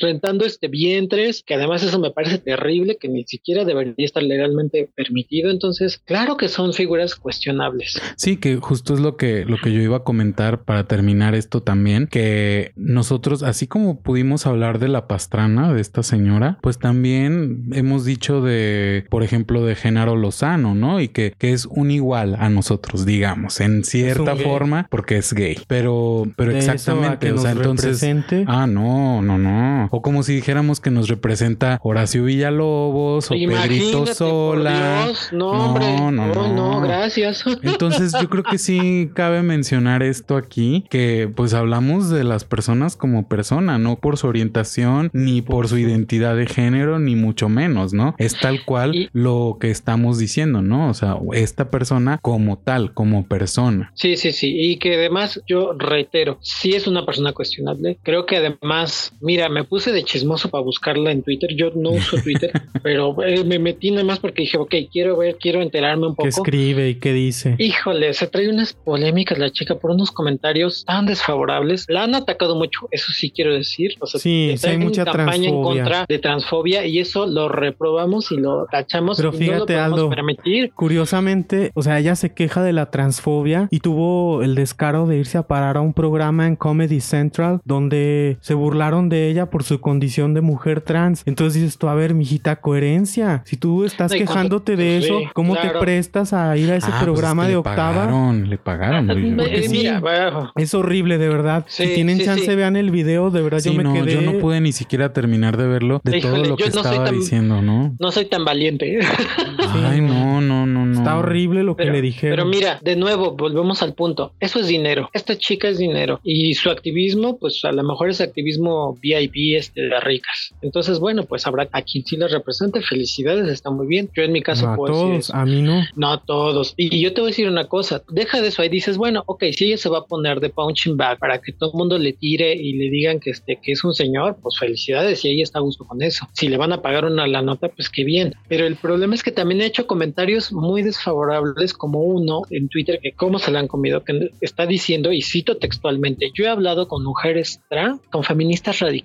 rentando este vientres, que además eso me parece terrible, que ni siquiera debería estar legalmente permitido. Entonces, claro que son figuras cuestionables. Sí, que justo es lo que, lo que yo iba a comentar para terminar esto también, que nosotros, así como pudimos hablar de la pastrana de esta señora, pues también hemos dicho de, por ejemplo, de Genaro Lozano, ¿no? Y que, que es un igual a nosotros, digamos, en cierta forma, porque es gay. Pero, pero exactamente, o sea, entonces. Ah, no, no, no. O como si dijéramos que nos representa Horacio Villalobos o Pedrito Sola. No, no, no, no, no, gracias. Entonces yo creo que sí cabe mencionar esto aquí, que pues hablamos de las personas como persona, no por su orientación, ni por su identidad de género, ni mucho menos, ¿no? Es tal cual lo que estamos diciendo, ¿no? O sea, esta persona como tal, como persona. Sí, sí, sí. Y que además yo reitero, si es una persona cuestionable. Creo que además Mira, me puse de chismoso para buscarla en Twitter. Yo no uso Twitter, pero eh, me metí nada más porque dije, ok, quiero ver, quiero enterarme un poco. ¿Qué escribe y qué dice? Híjole, se trae unas polémicas la chica por unos comentarios tan desfavorables. La han atacado mucho, eso sí quiero decir. O sea, sí, hay mucha campaña en contra de transfobia y eso lo reprobamos y lo tachamos. Pero fíjate, no Aldo, permitir. curiosamente, o sea, ella se queja de la transfobia y tuvo el descaro de irse a parar a un programa en Comedy Central donde se burlaron de ella por su condición de mujer trans. Entonces dices tú, a ver, mijita, coherencia. Si tú estás quejándote de eso, ¿cómo te prestas a ir a ese ah, pues programa de octava? Pagaron, le pagaron. es horrible, de verdad. si tienen chance, vean el video, de verdad yo me quedé. Yo no pude ni siquiera terminar de verlo de todo lo que estaba diciendo, ¿no? No soy tan valiente. Ay, no, no, no, no. Está horrible lo que le dije. Pero mira, de nuevo, volvemos al punto. Eso es dinero. Esta chica es dinero. Y su activismo, pues a lo mejor es activismo VIP este, de ricas. Entonces, bueno, pues habrá a quien sí les represente. Felicidades, está muy bien. Yo en mi caso, a todos, a mí no. No a todos. Y yo te voy a decir una cosa. Deja de eso ahí. Dices, bueno, ok, si ella se va a poner de punching bag para que todo el mundo le tire y le digan que, este, que es un señor, pues felicidades y ella está a gusto con eso. Si le van a pagar una la nota, pues qué bien. Pero el problema es que también he hecho comentarios muy desfavorables, como uno en Twitter que cómo se la han comido, que está diciendo, y cito textualmente, yo he hablado con mujeres trans, con feministas radicales,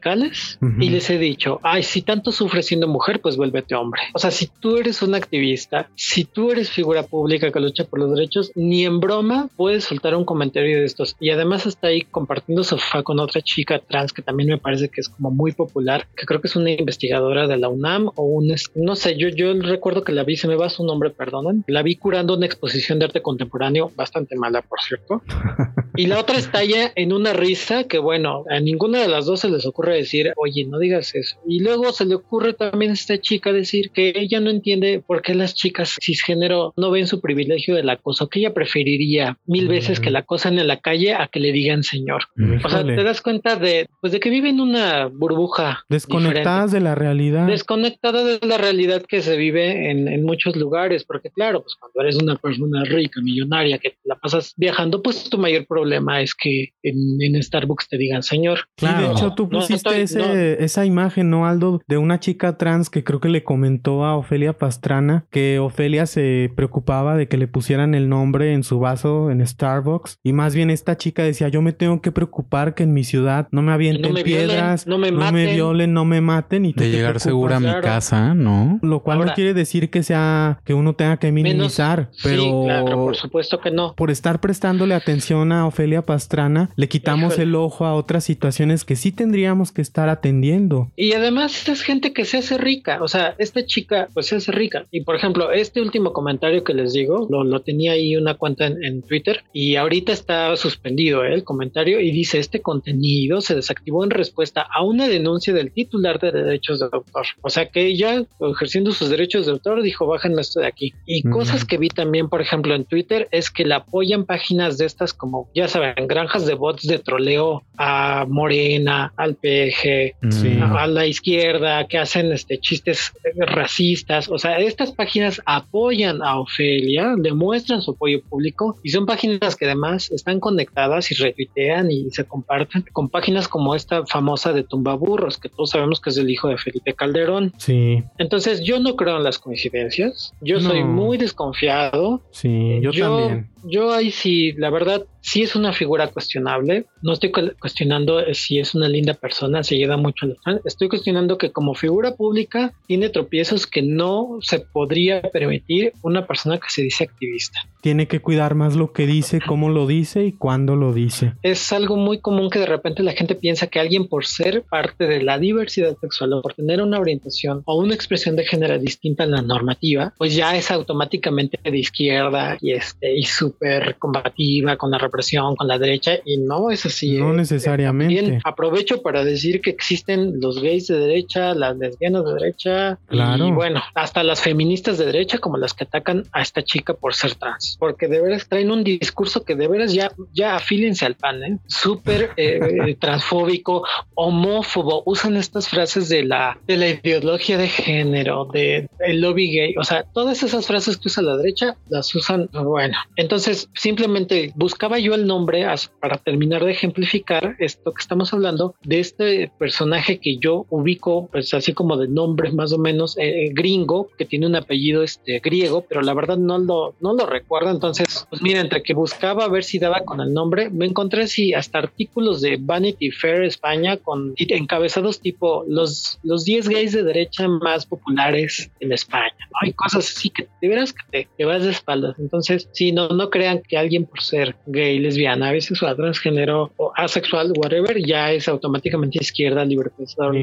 y les he dicho, ay, si tanto sufres siendo mujer, pues vuélvete hombre. O sea, si tú eres un activista, si tú eres figura pública que lucha por los derechos, ni en broma puedes soltar un comentario de estos. Y además está ahí compartiendo sofá con otra chica trans que también me parece que es como muy popular, que creo que es una investigadora de la UNAM o un, no sé, yo, yo recuerdo que la vi, se me va su nombre, perdonen, la vi curando una exposición de arte contemporáneo, bastante mala, por cierto. Y la otra estalla en una risa que, bueno, a ninguna de las dos se les ocurre decir, oye, no digas eso. Y luego se le ocurre también a esta chica decir que ella no entiende por qué las chicas cisgénero no ven su privilegio del acoso, que ella preferiría mil veces que la acosan en la calle a que le digan señor. O sea, te das cuenta de, pues, de que viven una burbuja. Desconectadas de la realidad. Desconectada de la realidad que se vive en, en muchos lugares, porque claro, pues cuando eres una persona rica, millonaria, que la pasas viajando, pues tu mayor problema es que en, Starbucks te digan señor. Claro. de hecho, tú pusiste esa imagen, ¿no, Aldo? De una chica trans que creo que le comentó a Ofelia Pastrana que Ofelia se preocupaba de que le pusieran el nombre en su vaso en Starbucks. Y más bien esta chica decía, yo me tengo que preocupar que en mi ciudad no me avienten piedras, no, me, violen, no me maten. Y de llegar segura a mi casa, ¿no? Lo cual no quiere decir que sea que uno tenga que minimizar, pero... claro, por supuesto que no. Por estar prestándole atención a Ofelia Pastrana, le quitamos el ojo a otras situaciones que sí tendríamos que estar atendiendo. Y además es gente que se hace rica, o sea, esta chica pues se hace rica. Y por ejemplo, este último comentario que les digo, lo, tenía ahí una cuenta en, Twitter y ahorita está suspendido ¿eh? el comentario y dice, este contenido se desactivó en respuesta a una denuncia del titular de derechos de autor. O sea que ella, ejerciendo sus derechos de autor, dijo, bajen esto de aquí. Y cosas que vi también, por ejemplo, en Twitter, es que la apoyan páginas de estas como, ya saben, granjas de bots de troleo a Morena, al PG, a, la izquierda, que hacen este chistes racistas. O sea, estas páginas apoyan a Ofelia, demuestran su apoyo público y son páginas que además están conectadas y retuitean y se comparten con páginas como esta famosa de Tumbaburros, que todos sabemos que es el hijo de Felipe Calderón. Sí. Entonces, yo no creo en las coincidencias. Yo soy muy desconfiado. Sí, yo, yo también. Yo ahí sí, la verdad, sí es una figura cuestionable. No estoy cuestionando eh, si es una linda persona, se ayuda mucho a los fans. Estoy cuestionando que como figura pública tiene tropiezos que no se podría permitir una persona que se dice activista. Tiene que cuidar más lo que dice, cómo lo dice y cuándo lo dice. Es algo muy común que de repente la gente piensa que alguien por ser parte de la diversidad sexual o por tener una orientación o una expresión de género distinta en la normativa, pues ya es automáticamente de izquierda y, este, y súper combativa con la presión con la derecha y no es así. No ¿eh? necesariamente. aprovecho para decir que existen los gays de derecha, las lesbianas de derecha claro. y bueno, hasta las feministas de derecha como las que atacan a esta chica por ser trans, porque de veras traen un discurso que de veras ya, ya afílense al pan, ¿eh? súper eh, transfóbico, homófobo, usan estas frases de la, de la ideología de género, de el lobby gay, o sea, todas esas frases que usa la derecha las usan, bueno, entonces simplemente buscaba yo el nombre para terminar de ejemplificar esto que estamos hablando de este personaje que yo ubico, pues así como de nombre más o menos eh, eh, gringo, que tiene un apellido este griego, pero la verdad no lo, no lo recuerdo. Entonces, pues mira, entre que buscaba a ver si daba con el nombre, me encontré sí hasta artículos de Vanity Fair España con encabezados tipo los, los 10 gays de derecha más populares en España. ¿no? Y cosas así que de veras que te, vas de espaldas. Entonces, sí, no, no crean que alguien por ser gay, lesbiana, a veces o transgénero o asexual, whatever, ya es automáticamente izquierda, libre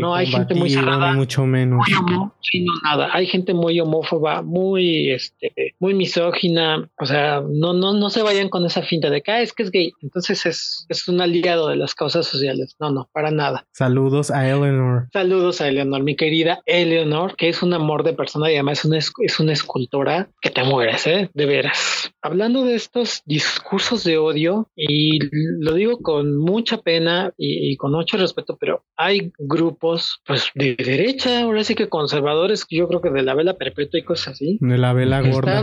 no, hay gente muy cerrada. Mucho menos. sí, no, nada. Hay gente muy homófoba, muy, este, muy misógina. O sea, no, no, no se vayan con esa finta de que ah, es que es gay. Entonces es, es un aliado de las causas sociales. No, no, para nada. Saludos a Eleanor. Saludos a Eleanor, mi querida Eleanor, que es un amor de persona y además es una, es una escultora que te mueres, ¿eh? De veras. Hablando de estos discursos de odio, y lo digo con mucha pena y, y con mucho respeto, pero hay grupos pues de derecha, ahora sí que conservadores, yo creo que de la vela perpetua y cosas así. De la vela gorda.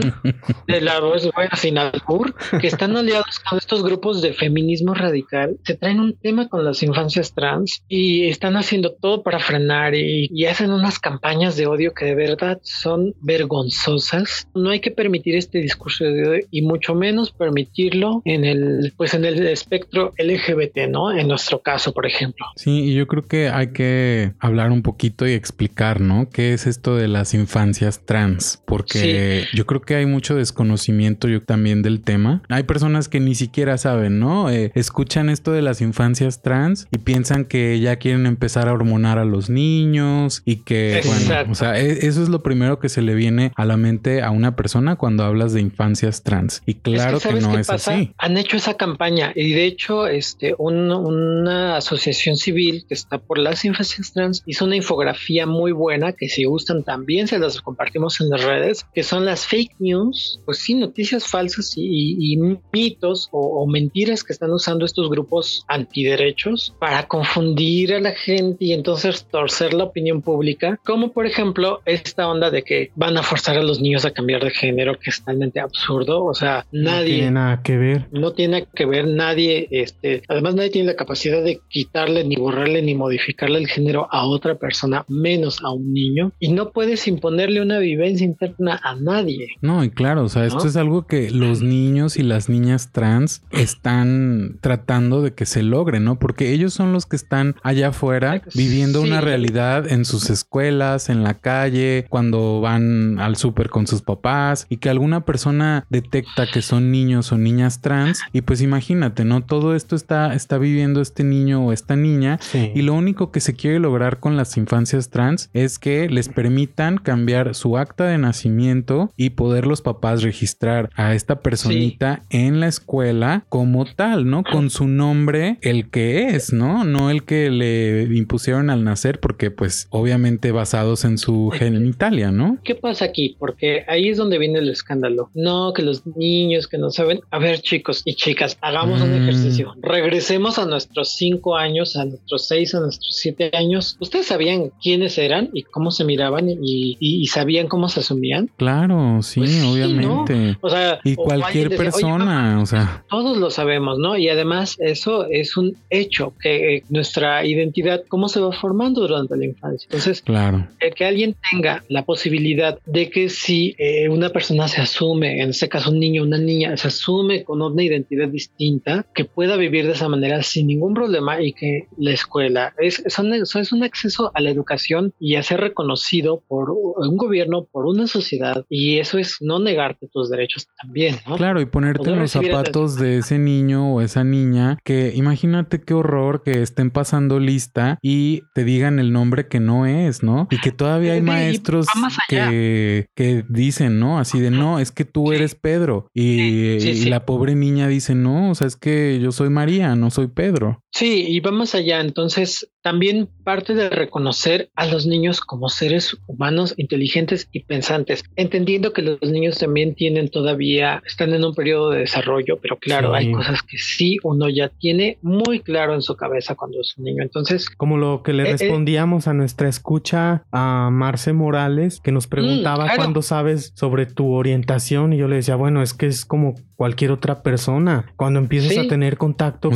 de la buena sin albur, que están aliados con estos grupos de feminismo radical, se traen un tema con las infancias trans y están haciendo todo para frenar y, y hacen unas campañas de odio que de verdad son vergonzosas. No hay que permitir este discurso de odio y mucho menos permitirlo en el pues en el espectro LGBT, ¿no? En nuestro caso, por ejemplo. Sí, y yo creo que hay que hablar un poquito y explicar, ¿no? ¿Qué es esto de las infancias trans? Porque yo creo que hay mucho desconocimiento yo también del tema. Hay personas que ni siquiera saben, ¿no? Eh, escuchan esto de las infancias trans y piensan que ya quieren empezar a hormonar a los niños y que, bueno, o sea, e, eso es lo primero que se le viene a la mente a una persona cuando hablas de infancias trans. Y claro que, no es así. Han hecho esa campaña y de hecho, este, una asociación civil que está por las infancias trans hizo una infografía muy buena que si gustan también se las compartimos en las redes, que son las fake news, pues sí, noticias falsas y, mitos o, mentiras que están usando estos grupos antiderechos para confundir a la gente y entonces torcer la opinión pública, como por ejemplo esta onda de que van a forzar a los niños a cambiar de género, que es totalmente absurdo, o sea, nadie... No tiene nada que ver. No tiene que ver nadie, este, además nadie tiene la capacidad de quitarle ni borrarle ni modificarle el género a otra persona, menos a un niño, y no puedes imponerle una vivencia interna a nadie. No, y claro, o sea, esto es algo que los niños y las niñas trans están tratando de que se logre, ¿no? Porque ellos son los que están allá afuera viviendo una realidad en sus escuelas, en la calle, cuando van al súper con sus papás y que alguna persona detecta que son niños o niñas trans y pues imagínate, ¿no? Todo esto está, está viviendo este niño o esta niña y lo único que se quiere lograr con las infancias trans es que les permitan cambiar su acta de nacimiento y poder los papás registrar a esta personita en la escuela como tal, ¿no? Con su nombre, el que es, ¿no? No el que le impusieron al nacer, porque pues obviamente basados en su genitalia, ¿no? ¿Qué pasa aquí? Porque ahí es donde viene el escándalo. No, que los niños que no saben. A ver, chicos y chicas, hagamos un mm. ejercicio. Regresemos a nuestros cinco años, a nuestros seis, a nuestros siete años. ¿Ustedes sabían quiénes eran y cómo se miraban y, sabían cómo se asumían? Claro, sí, pues obviamente. O sea, y cualquier persona, o sea. Todos lo sabemos, ¿no? Y además eso es un hecho que nuestra identidad, cómo se va formando durante la infancia. Entonces, claro. el que alguien tenga la posibilidad de que si eh, una persona se asume, en este caso un niño, una niña, se asume con una identidad distinta, que pueda vivir de esa manera sin ningún problema y que la escuela es, es un acceso a la educación y a ser reconocido por un gobierno, por una sociedad y eso es no negarte tus derechos también. ¿no? Claro, y ponerte en los zapatos de ese niño o esa niña que imagínate qué horror que estén pasando lista y te digan el nombre que no es, ¿no? Y que todavía hay maestros que, que dicen, ¿no? Así de, no, es que tú eres Pedro. Y, la pobre niña dice, no, o sea, es que yo soy María, no soy Pedro. Sí, y vamos allá. Entonces, también parte de reconocer a los niños como seres humanos inteligentes y pensantes, entendiendo que los niños también tienen todavía, están en un periodo de desarrollo, pero claro, hay cosas que sí uno ya tiene muy claro en su cabeza cuando es un niño. Entonces, como lo que le eh, eh, respondíamos a nuestra escucha a Marce Morales, que nos preguntaba mm, cuándo sabes sobre tu orientación y yo le decía, bueno, es que es como cualquier otra persona. Cuando empiezas a tener contacto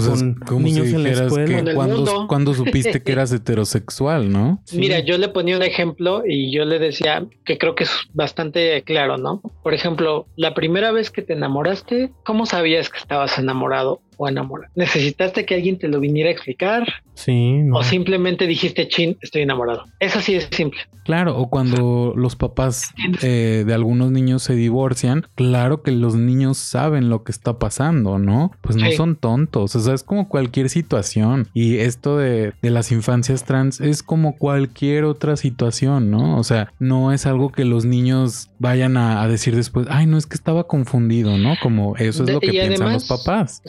con niños en la escuela. cuando, cuando supiste que eras heterosexual, ¿no? Mira, yo le ponía un ejemplo y yo le decía que creo que es bastante claro, ¿no? Por ejemplo, la primera vez que te enamoraste, ¿cómo sabías que estabas enamorado? O. ¿Necesitaste que alguien te lo viniera a explicar? Sí. O simplemente dijiste, chin, estoy enamorado. Eso sí es simple. Claro, o cuando los papás eh, de algunos niños se divorcian, claro que los niños saben lo que está pasando, ¿no? Pues no son tontos, o sea, es como cualquier situación. Y esto de, las infancias trans es como cualquier otra situación, ¿no? O sea, no es algo que los niños vayan a, decir después, ay, no es que estaba confundido, ¿no? Como eso es lo que piensan los papás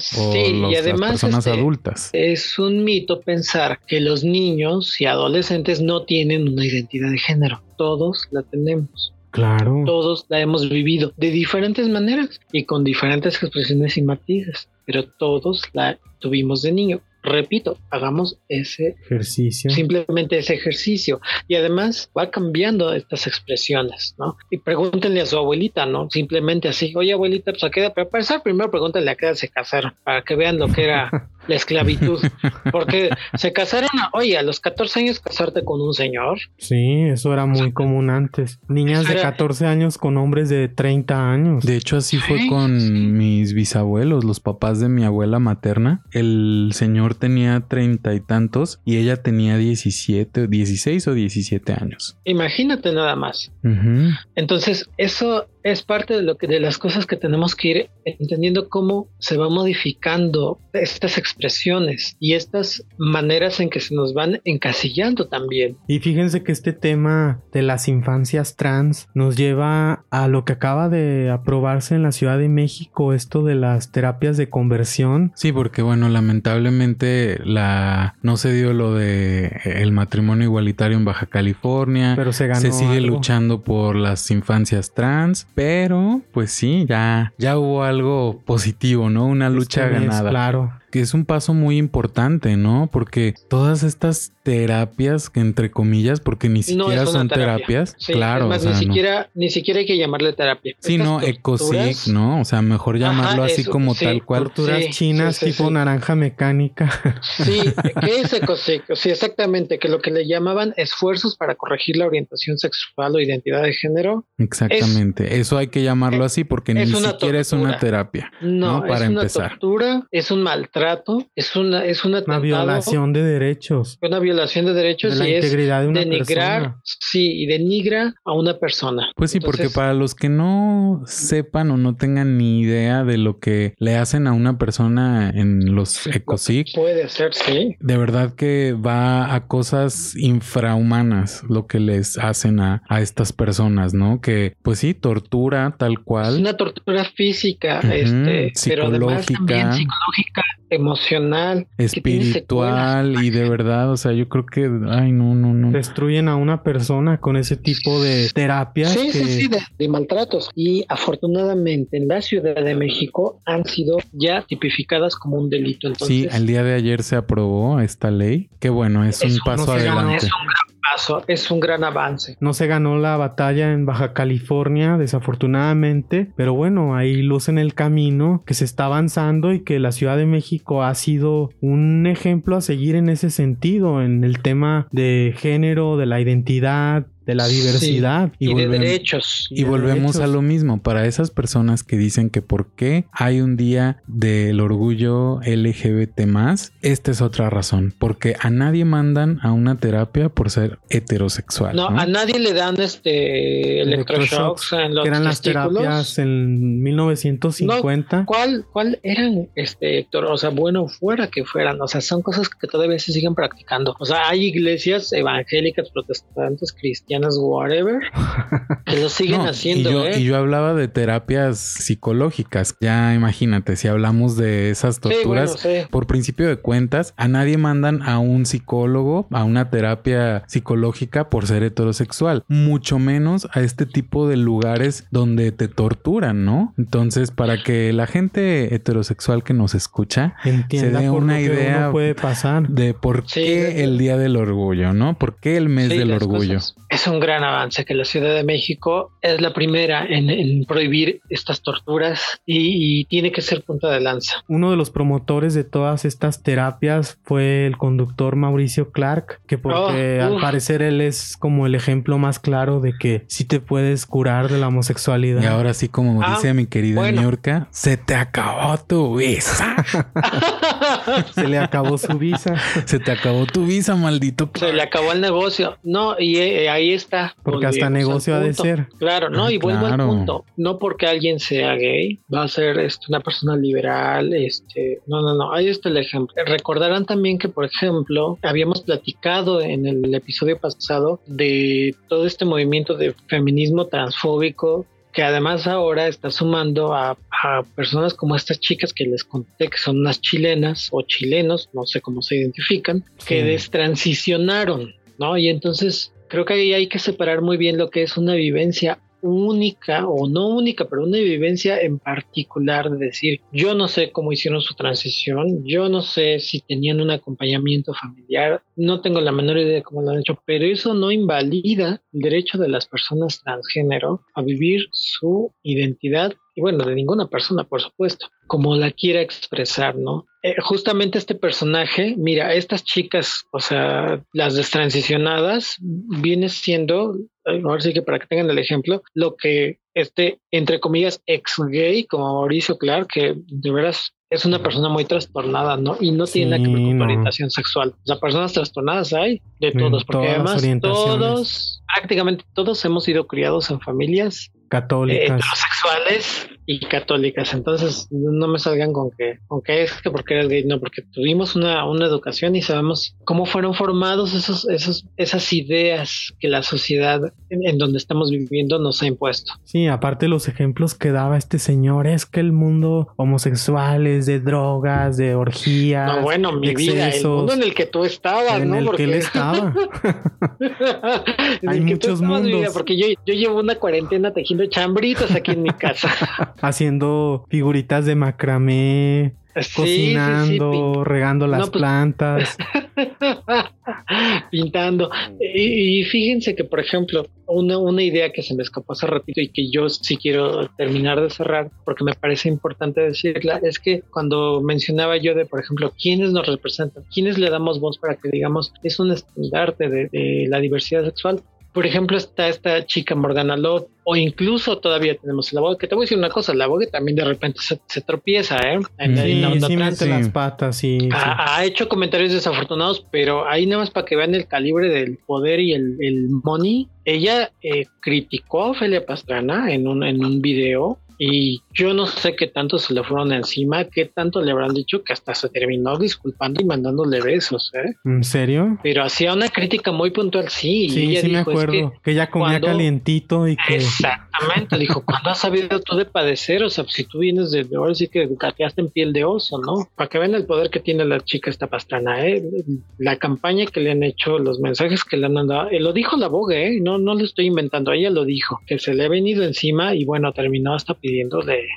y además las personas este, adultas. Es un mito pensar que los niños y adolescentes no tienen una identidad de género. Todos la tenemos. Claro. Todos la hemos vivido de diferentes maneras y con diferentes expresiones y matices, pero todos la tuvimos de niño repito, hagamos ese ejercicio. Simplemente ese ejercicio. Y además va cambiando estas expresiones, ¿no? Y pregúntenle a su abuelita, ¿no? Simplemente así, oye abuelita, pues a qué edad, pero para empezar, primero pregúntenle a qué edad se casaron, para que vean lo que era la esclavitud. Porque se casaron, oye, a los 14 años casarte con un señor. Sí, eso era muy común antes. Niñas de 14 años con hombres de 30 años. De hecho, así fue con mis bisabuelos, los papás de mi abuela materna. El señor tenía treinta y tantos y ella tenía 17, 16 o 17 años. Imagínate nada más. Entonces, eso es parte de lo que de las cosas que tenemos que ir entendiendo cómo se va modificando estas expresiones y estas maneras en que se nos van encasillando también. Y fíjense que este tema de las infancias trans nos lleva a lo que acaba de aprobarse en la Ciudad de México, esto de las terapias de conversión. Sí, porque bueno, lamentablemente la no se dio lo de el matrimonio igualitario en Baja California, pero se ganó se sigue luchando por las infancias trans pero, pues sí, ya, ya hubo algo positivo, ¿no? Una lucha ganada. claro que es un paso muy importante, ¿no? Porque todas estas terapias, que entre comillas, porque ni siquiera son terapias, claro. ni siquiera, ni siquiera hay que llamarle terapia. Sí, no, ecosic, ¿no? O sea, mejor llamarlo así como tal cual. Torturas chinas tipo naranja mecánica. Sí, ¿qué es ecosic? Sí, exactamente, que lo que le llamaban esfuerzos para corregir la orientación sexual o identidad de género. Exactamente, eso hay que llamarlo así porque ni siquiera es una terapia. No, para es una empezar. tortura, es un maltrato es una, es una, violación de derechos. Una violación de derechos de la integridad de una denigrar, Sí, y denigra a una persona. Pues sí, porque para los que no sepan o no tengan ni idea de lo que le hacen a una persona en los ecosic. Puede ser, sí. De verdad que va a cosas infrahumanas lo que les hacen a, a estas personas, ¿no? Que pues sí, tortura tal cual. Es una tortura física, este, pero además también psicológica emocional, espiritual y de verdad, o sea, yo creo que, ay, no, no, no. Destruyen a una persona con ese tipo de terapias. Sí, sí, sí, de, maltratos. Y afortunadamente en la Ciudad de México han sido ya tipificadas como un delito. Entonces, sí, el día de ayer se aprobó esta ley. Qué bueno, es un paso adelante es un gran avance. No se ganó la batalla en Baja California, desafortunadamente, pero bueno, hay luz en el camino que se está avanzando y que la Ciudad de México ha sido un ejemplo a seguir en ese sentido, en el tema de género, de la identidad, de la diversidad y, de derechos. Y, volvemos a lo mismo, para esas personas que dicen que por qué hay un día del orgullo LGBT más, esta es otra razón, porque a nadie mandan a una terapia por ser heterosexual. No, a nadie le dan este electroshocks en los que eran las terapias en 1950. ¿cuál, ¿Cuál eran, este, Héctor? O sea, bueno, fuera que fueran, o sea, son cosas que todavía se siguen practicando. O sea, hay iglesias evangélicas, protestantes, cristianas cristianas, whatever, que lo siguen haciendo. Y yo, ¿eh? y yo hablaba de terapias psicológicas. Ya imagínate, si hablamos de esas torturas, por principio de cuentas, a nadie mandan a un psicólogo, a una terapia psicológica por ser heterosexual, mucho menos a este tipo de lugares donde te torturan, ¿no? Entonces, para que la gente heterosexual que nos escucha Entienda se dé una idea puede pasar. de por qué el Día del Orgullo, ¿no? ¿Por qué el mes del orgullo? Es un gran avance que la Ciudad de México es la primera en, prohibir estas torturas y, tiene que ser punta de lanza. Uno de los promotores de todas estas terapias fue el conductor Mauricio Clark, que porque oh, al parecer él es como el ejemplo más claro de que sí te puedes curar de la homosexualidad. Y ahora sí, como ah, dice mi querida bueno. se te acabó tu visa. se le acabó su visa. Se te acabó tu visa, maldito. Se le acabó el negocio. No, y eh, ahí está. Porque hasta negocio ha de ser. Claro, no, y vuelvo al punto. No porque alguien sea gay, va a ser este, una persona liberal, este, no, no, no, ahí está el ejemplo. Recordarán también que, por ejemplo, habíamos platicado en el episodio pasado de todo este movimiento de feminismo transfóbico que además ahora está sumando a, personas como estas chicas que les conté que son unas chilenas o chilenos, no sé cómo se identifican, que destransicionaron, ¿no? Y entonces creo que ahí hay que separar muy bien lo que es una vivencia única o no única, pero una vivencia en particular de decir, yo no sé cómo hicieron su transición, yo no sé si tenían un acompañamiento familiar, no tengo la menor idea de cómo lo han hecho, pero eso no invalida el derecho de las personas transgénero a vivir su identidad y bueno, de ninguna persona, por supuesto, como la quiera expresar, ¿no? Eh, justamente este personaje, mira, estas chicas, o sea, las destransicionadas, viene siendo, ahora sí que para que tengan el ejemplo, lo que este, entre comillas, ex gay, como Mauricio Clark, que de veras es una persona muy trastornada, ¿no? Y no tiene nada que ver con orientación sexual. O sea, personas trastornadas hay de todos, porque además todos, prácticamente todos hemos sido criados en familias católicas. heterosexuales y católicas. Entonces, no me salgan con que, con que es que porque eres gay, no, porque tuvimos una, una educación y sabemos cómo fueron formados esos, esos, esas ideas que la sociedad en, donde estamos viviendo nos ha impuesto. Sí, aparte los ejemplos que daba este señor es que el mundo homosexual es de drogas, de orgías. No, bueno, mi vida, el mundo en el que tú estabas, en ¿no? el porque... que él estaba. Hay muchos mundos. porque yo, yo llevo una cuarentena tejiendo chambritos aquí en mi casa. Haciendo figuritas de macramé, cocinando, regando las pues, plantas. Pintando. Y, fíjense que, por ejemplo, una, una idea que se me escapó hace ratito y que yo sí quiero terminar de cerrar, porque me parece importante decirla, es que cuando mencionaba yo de, por ejemplo, quiénes nos representan, quiénes le damos voz para que digamos es un estandarte de, de la diversidad sexual, por ejemplo, está esta chica Morgana Love, o incluso todavía tenemos la voz, que te voy a decir una cosa, la voz también de repente se, tropieza, ¿eh? sí, las patas, Ha, hecho comentarios desafortunados, pero ahí nada más para que vean el calibre del poder y el, el money. Ella eh, criticó a Ofelia Pastrana en un, en un video y yo no sé qué tanto se le fueron encima, qué tanto le habrán dicho que hasta se terminó disculpando y mandándole besos, ¿eh? ¿En serio? Pero hacía una crítica muy puntual, sí. Sí, sí me acuerdo. que, ella comía calientito y que... Exactamente, dijo, ¿cuándo has sabido tú de padecer? O sea, si tú vienes de, ahora sí que cateaste en piel de oso, ¿no? Para que vean el poder que tiene la chica esta pastrana, ¿eh? La campaña que le han hecho, los mensajes que le han dado, eh, lo dijo la boga, ¿eh? No, no lo estoy inventando, ella lo dijo, que se le ha venido encima y bueno, terminó hasta pidiendo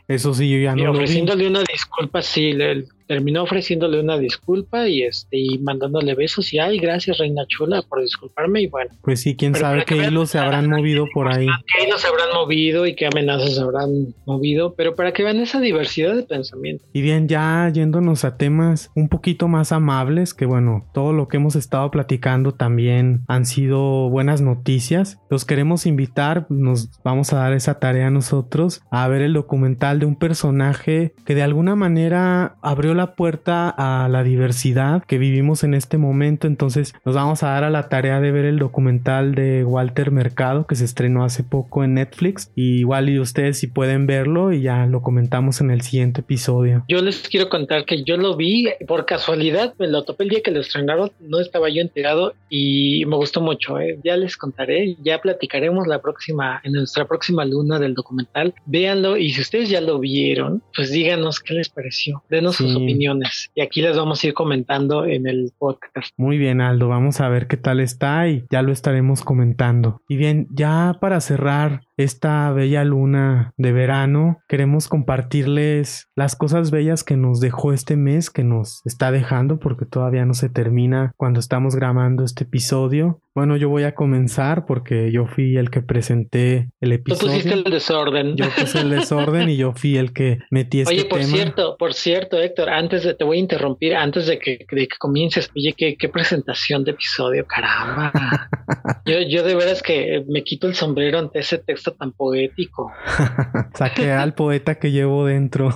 eso sí, yo ya no. ofreciéndole una disculpa, sí, le, terminó ofreciéndole una disculpa y este y mandándole besos y ay gracias reina chula por disculparme y bueno. Pues sí quién sabe qué hilos se habrán movido por ahí. qué hilos se habrán movido y qué amenazas se habrán movido pero para que vean esa diversidad de pensamiento y bien ya yéndonos a temas un poquito más amables que bueno todo lo que hemos estado platicando también han sido buenas noticias los queremos invitar nos vamos a dar esa tarea a nosotros a ver el documental de un personaje que de alguna manera abrió abrió la puerta a la diversidad que vivimos en este momento. Entonces nos vamos a dar a la tarea de ver el documental de Walter Mercado que se estrenó hace poco en Netflix. Y igual y ustedes si pueden verlo y ya lo comentamos en el siguiente episodio. Yo les quiero contar que yo lo vi por casualidad, me lo topé el día que lo estrenaron, no estaba yo enterado y me gustó mucho. ¿eh? Ya les contaré, ya platicaremos la próxima, en nuestra próxima luna del documental. Véanlo y si ustedes ya lo vieron, pues díganos qué les pareció, denos sus opiniones y aquí les vamos a ir comentando en el podcast. Muy bien, Aldo, vamos a ver qué tal está y ya lo estaremos comentando. Y bien, ya para cerrar esta bella luna de verano, queremos compartirles las cosas bellas que nos dejó este mes, que nos está dejando, porque todavía no se termina cuando estamos grabando este episodio. Bueno, yo voy a comenzar porque yo fui el que presenté el episodio. Tú pusiste el desorden. Yo puse el desorden y yo fui el que metí este Oye, por cierto, por cierto, Héctor, antes de te voy a interrumpir, antes de que, de que comiences, oye, qué, qué presentación de episodio, caramba. yo, yo de veras que me quito el sombrero ante ese texto tan poético. Saqué al poeta que llevo dentro.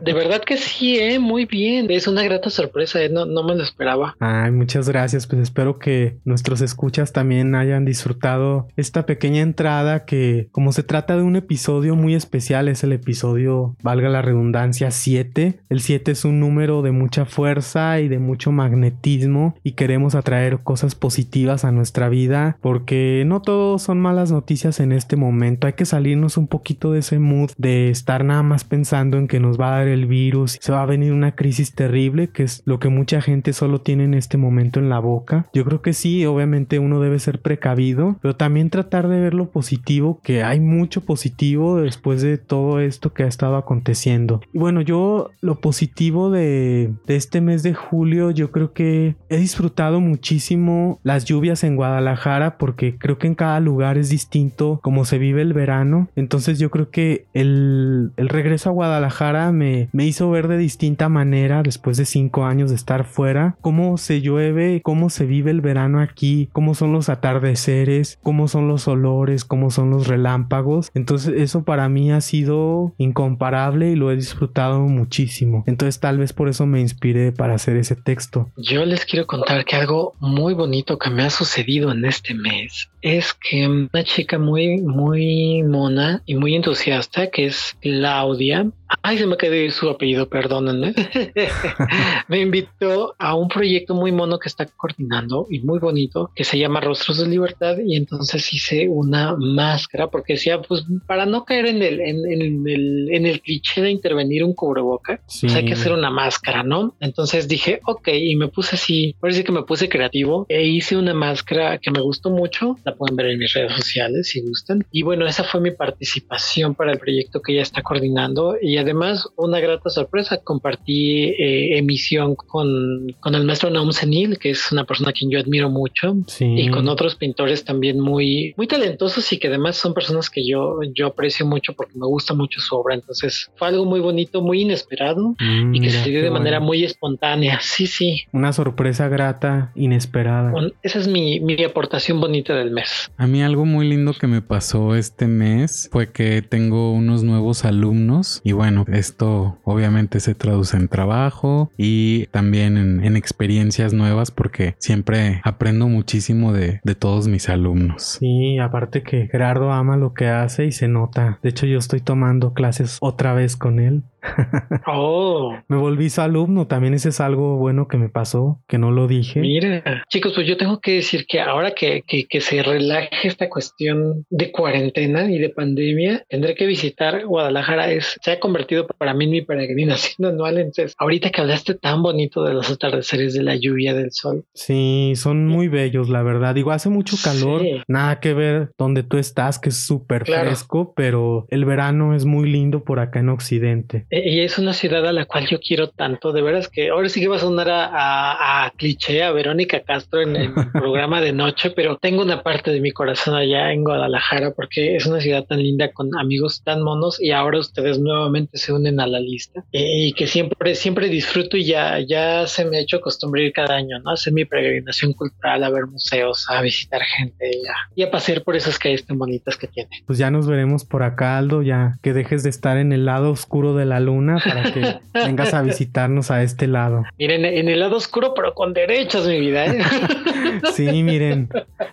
de verdad que sí, eh, muy bien. Es una grata sorpresa, eh, no, no me lo esperaba. Ay, muchas gracias. Pues espero que nuestros escuchas también hayan disfrutado esta pequeña entrada que, como se trata de un episodio muy especial, es el episodio, valga la redundancia, 7. El 7 es un número de mucha fuerza y de mucho magnetismo y queremos atraer cosas positivas a nuestra vida porque no todo son malas noticias en este momento. Hay que salirnos un poquito de ese mood de estar nada más pensando en que nos va a dar el virus, se va a venir una crisis terrible, que es lo que mucha gente solo tiene en este momento en la boca. Yo creo que sí, obviamente uno debe ser precavido, pero también tratar de ver lo positivo, que hay mucho positivo después de todo esto que ha estado aconteciendo. Y bueno, yo lo positivo de, de este mes de julio, yo creo que he disfrutado muchísimo las lluvias en Guadalajara porque creo que en cada lugar es distinto como se vive el verano. Entonces yo creo que el, el regreso a Guadalajara me, me, hizo ver de distinta manera después de cinco años de estar fuera cómo se llueve, cómo se vive el verano aquí, cómo son los atardeceres, cómo son los olores, cómo son los relámpagos. Entonces eso para mí ha sido incomparable y lo he disfrutado muchísimo. Entonces tal vez por eso me inspiré para hacer ese texto. Yo les quiero contar que algo muy bonito que me ha sucedido en este mes es que una chica muy, muy mona y muy entusiasta, que es Claudia, Ay, se me quedó su apellido, perdónenme. me invitó a un proyecto muy mono que está coordinando y muy bonito que se llama Rostros de Libertad y entonces hice una máscara porque decía, pues para no caer en el, en, el, en el cliché de intervenir un cubreboca, pues hay que hacer una máscara, ¿no? Entonces dije, ok, y me puse así, parece que me puse creativo e hice una máscara que me gustó mucho, la pueden ver en mis redes sociales si gustan. Y bueno, esa fue mi participación para el proyecto que ella está coordinando y además una grata sorpresa, compartí eh, emisión con, con, el maestro Naum Senil, que es una persona a quien yo admiro mucho, y con otros pintores también muy, muy talentosos y que además son personas que yo, yo aprecio mucho porque me gusta mucho su obra. Entonces fue algo muy bonito, muy inesperado y que se dio de manera muy espontánea. Sí, sí. Una sorpresa grata, inesperada. esa es mi, mi aportación bonita del mes. A mí algo muy lindo que me pasó este mes fue que tengo unos nuevos alumnos y bueno, esto obviamente se traduce en trabajo y también en, experiencias nuevas porque siempre aprendo muchísimo de, de, todos mis alumnos. Sí, aparte que Gerardo ama lo que hace y se nota. De hecho, yo estoy tomando clases otra vez con él Oh. Me volví su alumno, también ese es algo bueno que me pasó, que no lo dije. Mira, chicos, pues yo tengo que decir que ahora que, que, se relaje esta cuestión de cuarentena y de pandemia, tendré que visitar Guadalajara. Es, se ha convertido para mí en mi peregrinación anual. Entonces, ahorita que hablaste tan bonito de los atardeceres, de la lluvia, del sol. Sí, son muy bellos, la verdad. Digo, hace mucho calor, nada que ver donde tú estás, que es súper fresco, pero el verano es muy lindo por acá en Occidente. Eh, y es una ciudad a la cual yo quiero tanto. De veras que ahora sí que va a sonar a, cliché, a Verónica Castro en el programa de noche, pero tengo una parte de mi corazón allá en Guadalajara porque es una ciudad tan linda con amigos tan monos y ahora ustedes nuevamente se unen a la lista eh, y que siempre, siempre disfruto y ya, ya se me ha hecho costumbre ir cada año, ¿no? Hacer mi peregrinación cultural, a ver museos, a visitar gente y a pasear por esas calles tan bonitas que tiene. Pues ya nos veremos por acá, Aldo, ya que dejes de estar en el lado oscuro de la luna para que vengas a visitarnos a este lado. Miren, en el lado oscuro, pero con derechos, mi vida. ¿eh? sí, miren,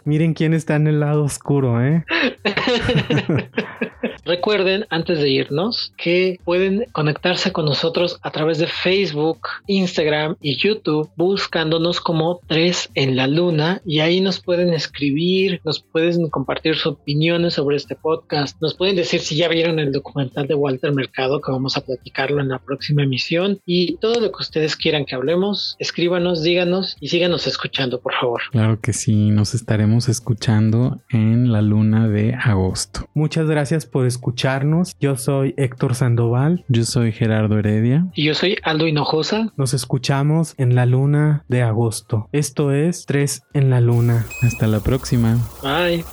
miren quién está en el lado oscuro, ¿eh? Recuerden, antes de irnos, que pueden conectarse con nosotros a través de Facebook, Instagram y YouTube, buscándonos como Tres en la Luna. Y ahí nos pueden escribir, nos pueden compartir sus opiniones sobre este podcast, nos pueden decir si ya vieron el documental de Walter Mercado, que vamos a platicarlo en la próxima emisión. Y todo lo que ustedes quieran que hablemos, escríbanos, díganos y síganos escuchando, por favor. Claro que sí, nos estaremos escuchando en la luna de agosto. Muchas gracias por escucharnos. Yo soy Héctor Sandoval. Yo soy Gerardo Heredia. Y yo soy Aldo Hinojosa. Nos escuchamos en la luna de agosto. Esto es Tres en la luna. Hasta la próxima. Bye.